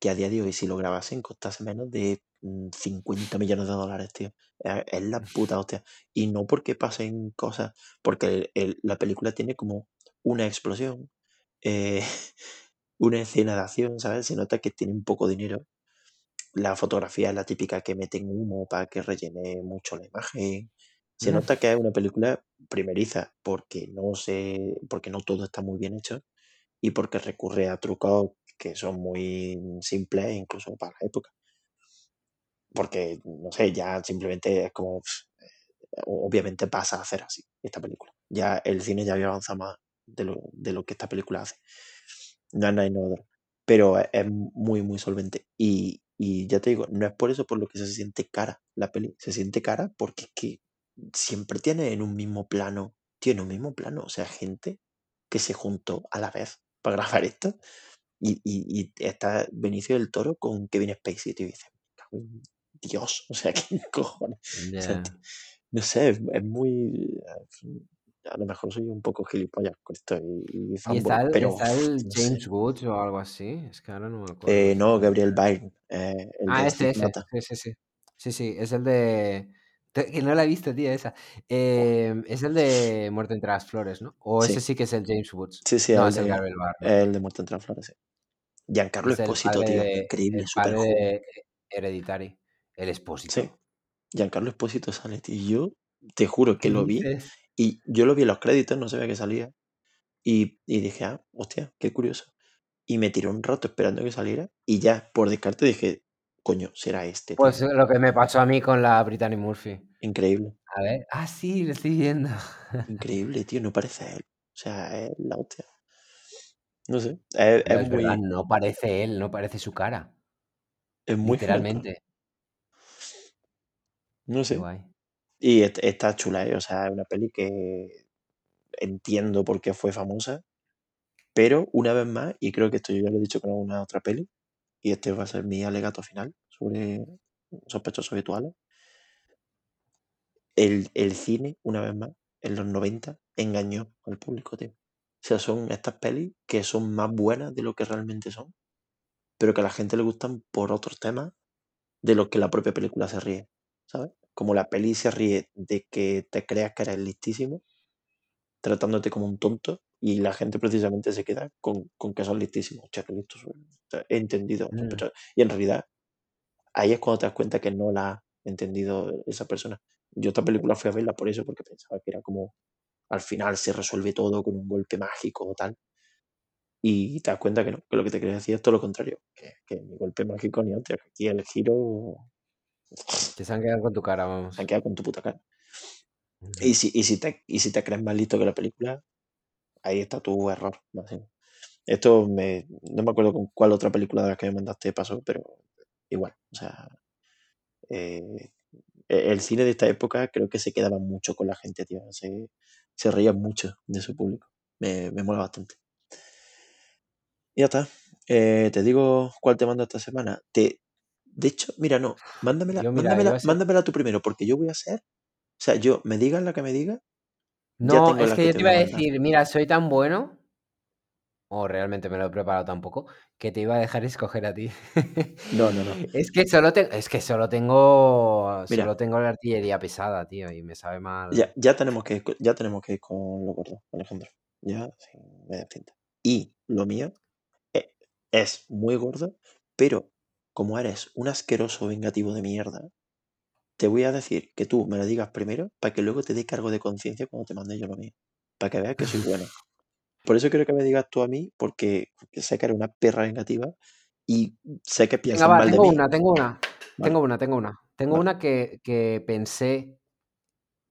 que a día de hoy, si lo grabasen, costase menos de mm, 50 millones de dólares, tío. Es, es la puta hostia. Y no porque pasen cosas, porque el- el- la película tiene como una explosión, eh, una escena de acción, ¿sabes? Se nota que tiene un poco dinero. La fotografía es la típica que meten humo para que rellene mucho la imagen. Se nota que es una película primeriza porque no se, porque no todo está muy bien hecho y porque recurre a trucos que son muy simples incluso para la época. Porque, no sé, ya simplemente es como, eh, obviamente pasa a hacer así esta película. Ya el cine ya había avanzado más de lo, de lo que esta película hace. No es nada innovador, pero es, es muy, muy solvente. Y, y ya te digo, no es por eso por lo que se siente cara la peli. Se siente cara porque es que siempre tiene en un mismo plano, tiene un mismo plano, o sea, gente que se juntó a la vez para grabar esto. Y, y, y está Benicio del Toro con Kevin Spacey, y dices, "Me cago en Dios, o sea, ¿qué cojones? O sea, no sé, es, muy... A lo mejor soy un poco gilipollas con esto y, y Y fanboy, está el, pero está el no. James Woods o algo así, es que ahora no me acuerdo. Eh, no, Gabriel Byrne, eh, el Ah, de ese. Stigmata. Sí, sí, sí. Sí, sí, es el de. Que no la he visto, tío, esa. Eh, es el de Muerte entre las flores, ¿no? O ese Sí, sí que es el James Woods. sí, sí, No, el es el de, Gabriel Barr, ¿no? el de Muerte entre las Flores. sí. Giancarlo Es Espósito, tío, de. increíble, súper joven. Hereditary. El Sí, expósito. Giancarlo Espósito sale, tío. y Yo te juro que ¿Qué lo vi y yo lo vi en los créditos, no sabía que salía. Y, y dije, ah, hostia, qué curioso. Y me tiré un rato esperando que saliera y ya, por descarte, dije, coño, será este, tío. Pues lo que me pasó a mí con la Brittany Murphy. Increíble, A ver. Ah, sí, lo estoy viendo. increíble, tío, no parece él. O sea, es la hostia. No sé, es, No, es es verdad, muy, no parece él, no parece su cara. es muy. Literalmente. No Qué sé. guay. Y est- está chula, ¿eh? O sea, es una peli que entiendo por qué fue famosa, pero una vez más, y creo que esto yo ya lo he dicho con alguna otra peli, y este va a ser mi alegato final sobre sospechosos habituales, el, el cine, una vez más, en los 90, engañó al público, tío. O sea, son estas pelis que son más buenas de lo que realmente son, pero que a la gente le gustan por otros temas de los que la propia película se ríe, ¿sabes? Como la peli se ríe de que te creas que eres listísimo, tratándote como un tonto, y la gente precisamente se queda con, con que son listísimos. O sea, que listos. O sea, he entendido. Mm. Y en realidad, ahí es cuando te das cuenta que no la ha entendido esa persona. Yo esta película fui a verla por eso, porque pensaba que era como al final se resuelve todo con un golpe mágico o tal. Y te das cuenta que no, que lo que te quería decir es todo lo contrario, que, que ni golpe mágico ni antes, aquí el giro Que se han quedado con tu cara, vamos. se han quedado con tu puta cara. Y si, y si, te, y si te crees más listo que la película, ahí está tu error. Esto me, no me acuerdo con cuál otra película de las que me mandaste pasó, pero igual. O sea, eh, e- el cine de esta época creo que se quedaba mucho con la gente, tío. Se, se reía mucho de su público. Me, me mola bastante. Y ya está. Eh, te digo cuál te mando esta semana. Te, de hecho, mira, no, mándamela, Yo, mira, mándamela, mándamela tú primero, porque yo voy a ser. O sea, yo, me digas la que me digas, No, es que que yo te iba a decir, mira, soy tan bueno, o realmente me lo he preparado tampoco, que te iba a dejar escoger a ti. No, no, no. Es que solo, te- es que solo tengo, Mira. solo tengo la artillería pesada, tío, y me sabe mal. Ya, ya tenemos que ya tenemos que ir con lo gordo, Alejandro. Ya, sin media tinta. Y lo mío e- es muy gordo, pero como eres un asqueroso vengativo de mierda, te voy a decir que tú me lo digas primero para que luego te dé cargo de conciencia cuando te mande yo lo mío. Para que veas que soy bueno. Por eso quiero que me digas tú a mí, porque, sé que eres una perra vengativa y sé que Venga, piensas va, mal de tengo mí. una, tengo una. Vale. Tengo una, tengo una. Tengo Vale. una que, que pensé.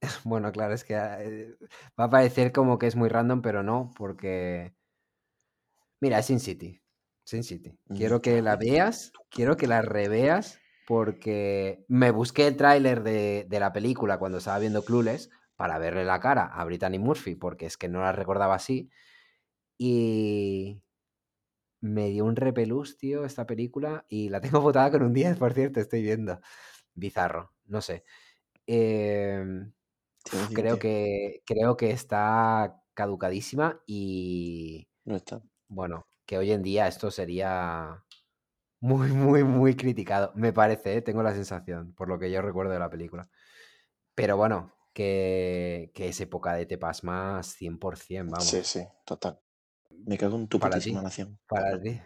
Bueno, claro, es que eh, va a parecer como que es muy random, pero no, porque. Mira, Sin City. Sin City. Me Quiero que la veas, quiero que la reveas, porque me busqué el tráiler de, de la película cuando estaba viendo Clueless para verle la cara a Brittany Murphy, porque es que no la recordaba así. Y me dio un repelús, tío, esta película, y la tengo votada con un 10, por cierto, estoy viendo. Bizarro, no sé. Em, creo, que que, creo que está caducadísima y, no está. bueno, que hoy en día esto sería muy, muy, muy criticado. Me parece, ¿eh? tengo la sensación, por lo que yo recuerdo de la película. Pero bueno, que, que es época de te pasmas 100%, vamos. Sí, sí, total. Me cago en tu Para putísima nación. para ti.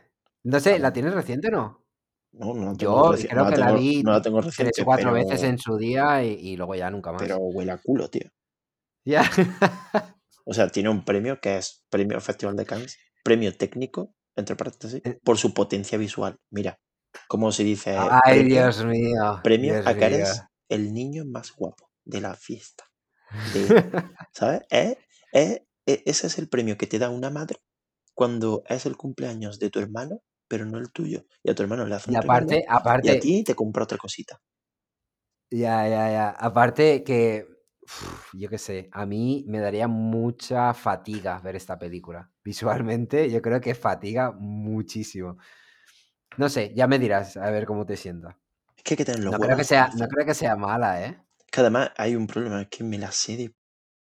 No sé, ¿la tienes reciente o no? No, no la tengo Yo reci- creo no la que la vi no la tengo tres o cuatro pero, veces en su día y, y luego ya nunca más. pero huele a culo, tío. Ya. O sea, tiene un premio que es Premio Festival de Cannes, premio técnico, entre paréntesis, Eh. por su potencia visual. Mira, cómo se dice Ay, premio, Dios mío. premio Dios a que eres el niño más guapo de la fiesta. De, ¿Sabes? Es- es- e- ese es el premio que te da una madre cuando es el cumpleaños de tu hermano, pero no el tuyo. Y a tu hermano le hace Y un regalo aparte, y a ti te compra otra cosita. ya, ya, ya. Aparte que, yo qué sé, a mí me daría mucha fatiga ver esta película. Visualmente, yo creo que fatiga muchísimo. No sé, ya me dirás a ver cómo te sienta. Es que hay que tener los No creo que sea, no creo que sea mala, ¿eh? Que además hay un problema, es que me la sé de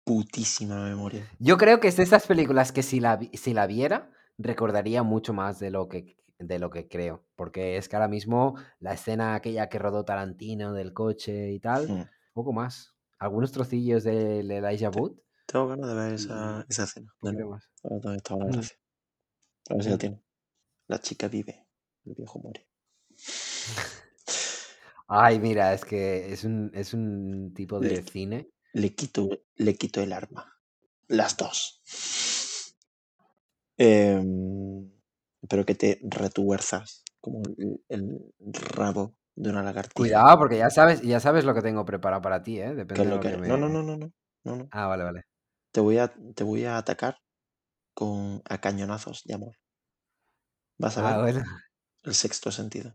putísima memoria. Yo creo que es de estas películas que si la, si la viera, recordaría mucho más de lo que de lo que creo. Porque es que ahora mismo la escena aquella que rodó Tarantino del coche y tal, Hmm. poco más. Algunos trocillos del Elijah. Wood. Tengo ganas de ver esa, y esa escena. Nuevo. más. Ahora estaba la gracia. A ver si la tiene. La chica vive, el viejo muere. Ay, mira, es que es un, es un tipo de Le, cine. le quito, le quito el arma. Las dos. Em, pero que te retuerzas como el, el rabo de una lagartija. Cuidado, porque ya sabes, ya sabes lo que tengo preparado para ti, ¿eh? ¿Qué Depende de lo que que eres? No, no, me. no, no, no, no. Ah, vale, vale. Te voy a, te voy a atacar con a cañonazos de amor. Vas a Ah, ver bueno. el sexto sentido.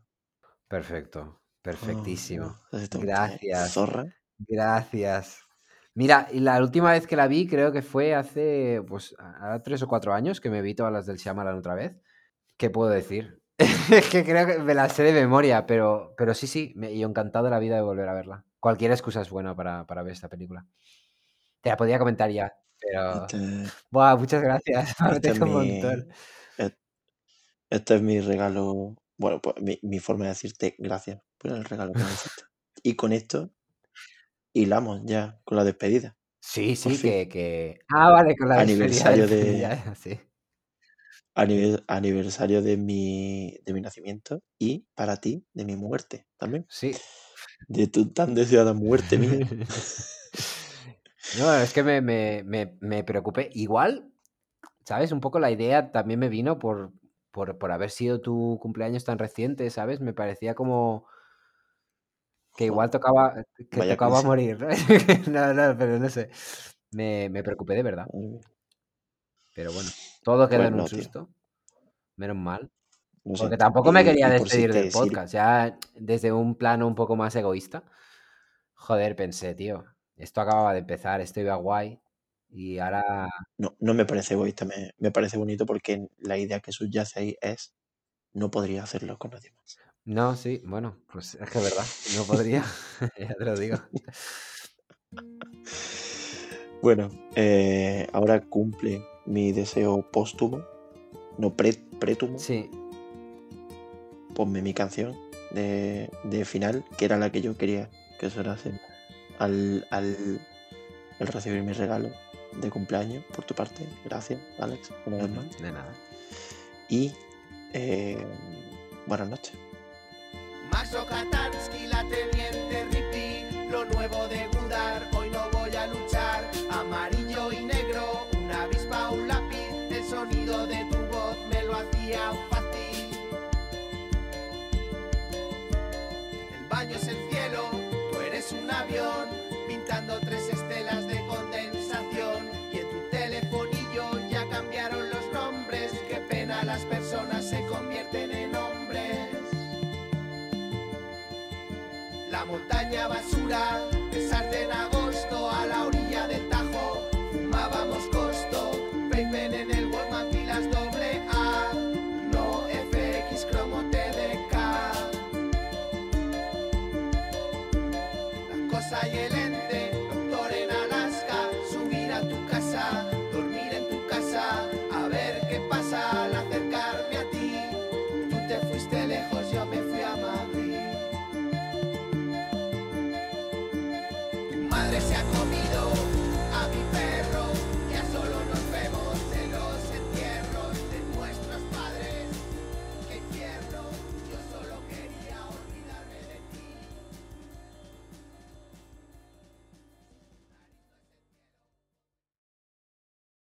Perfecto. Oh, Perfectísimo. no sé si te gusta, ¿eh? Gracias. Zorra. Gracias. Mira, y la última vez que la vi creo que fue hace, pues, a tres o cuatro años que me vi todas las del Shyamalan otra vez. ¿Qué puedo decir? Es que creo que me las sé de memoria, pero, pero sí, sí, me, yo encantado de la vida de volver a verla. cualquier excusa es buena para, para ver esta película. Te la podía comentar ya, pero... Este, Buah, muchas gracias. Este es un mi, este es mi regalo, bueno, pues mi, mi forma de decirte gracias por el regalo que me hiciste. Y con esto hilamos ya con la despedida. Sí, sí, que, que... Ah, vale, con la despedida Aniversario de- sí. Anive- aniversario de mi, de mi nacimiento y para ti de mi muerte también. Sí. De tu tan deseada muerte mía. No, es que me, me, me, me preocupé. Igual, ¿sabes? Un poco la idea también me vino por, por, por haber sido tu cumpleaños tan reciente, ¿sabes? Me parecía como que igual tocaba, que Vaya tocaba crisis. morir. ¿no? no, no, pero no sé. Me, me preocupé de verdad. Pero bueno, todo queda Pues en un tío. susto. Menos mal. Porque tampoco me quería si despedir del sirve- podcast. Ya desde un plano un poco más egoísta. Joder, pensé, tío. Esto acababa de empezar, esto iba guay. Y ahora. No, no me parece egoísta, me, me parece bonito porque la idea que subyace ahí es no podría hacerlo con nadie más. No, sí, bueno, pues es que es verdad. No podría. ya te lo digo. Bueno, eh, ahora cumple mi deseo póstumo, no pre, prétumo. Sí, Ponme mi canción de, de final, que era la que yo quería que sonase al, al, al recibir mi regalo de cumpleaños por tu parte. Gracias, Alex, una vez más. de nada. Y eh, buenas noches. Katansky, la teniente Ripley, lo nuevo de Gundar, basura,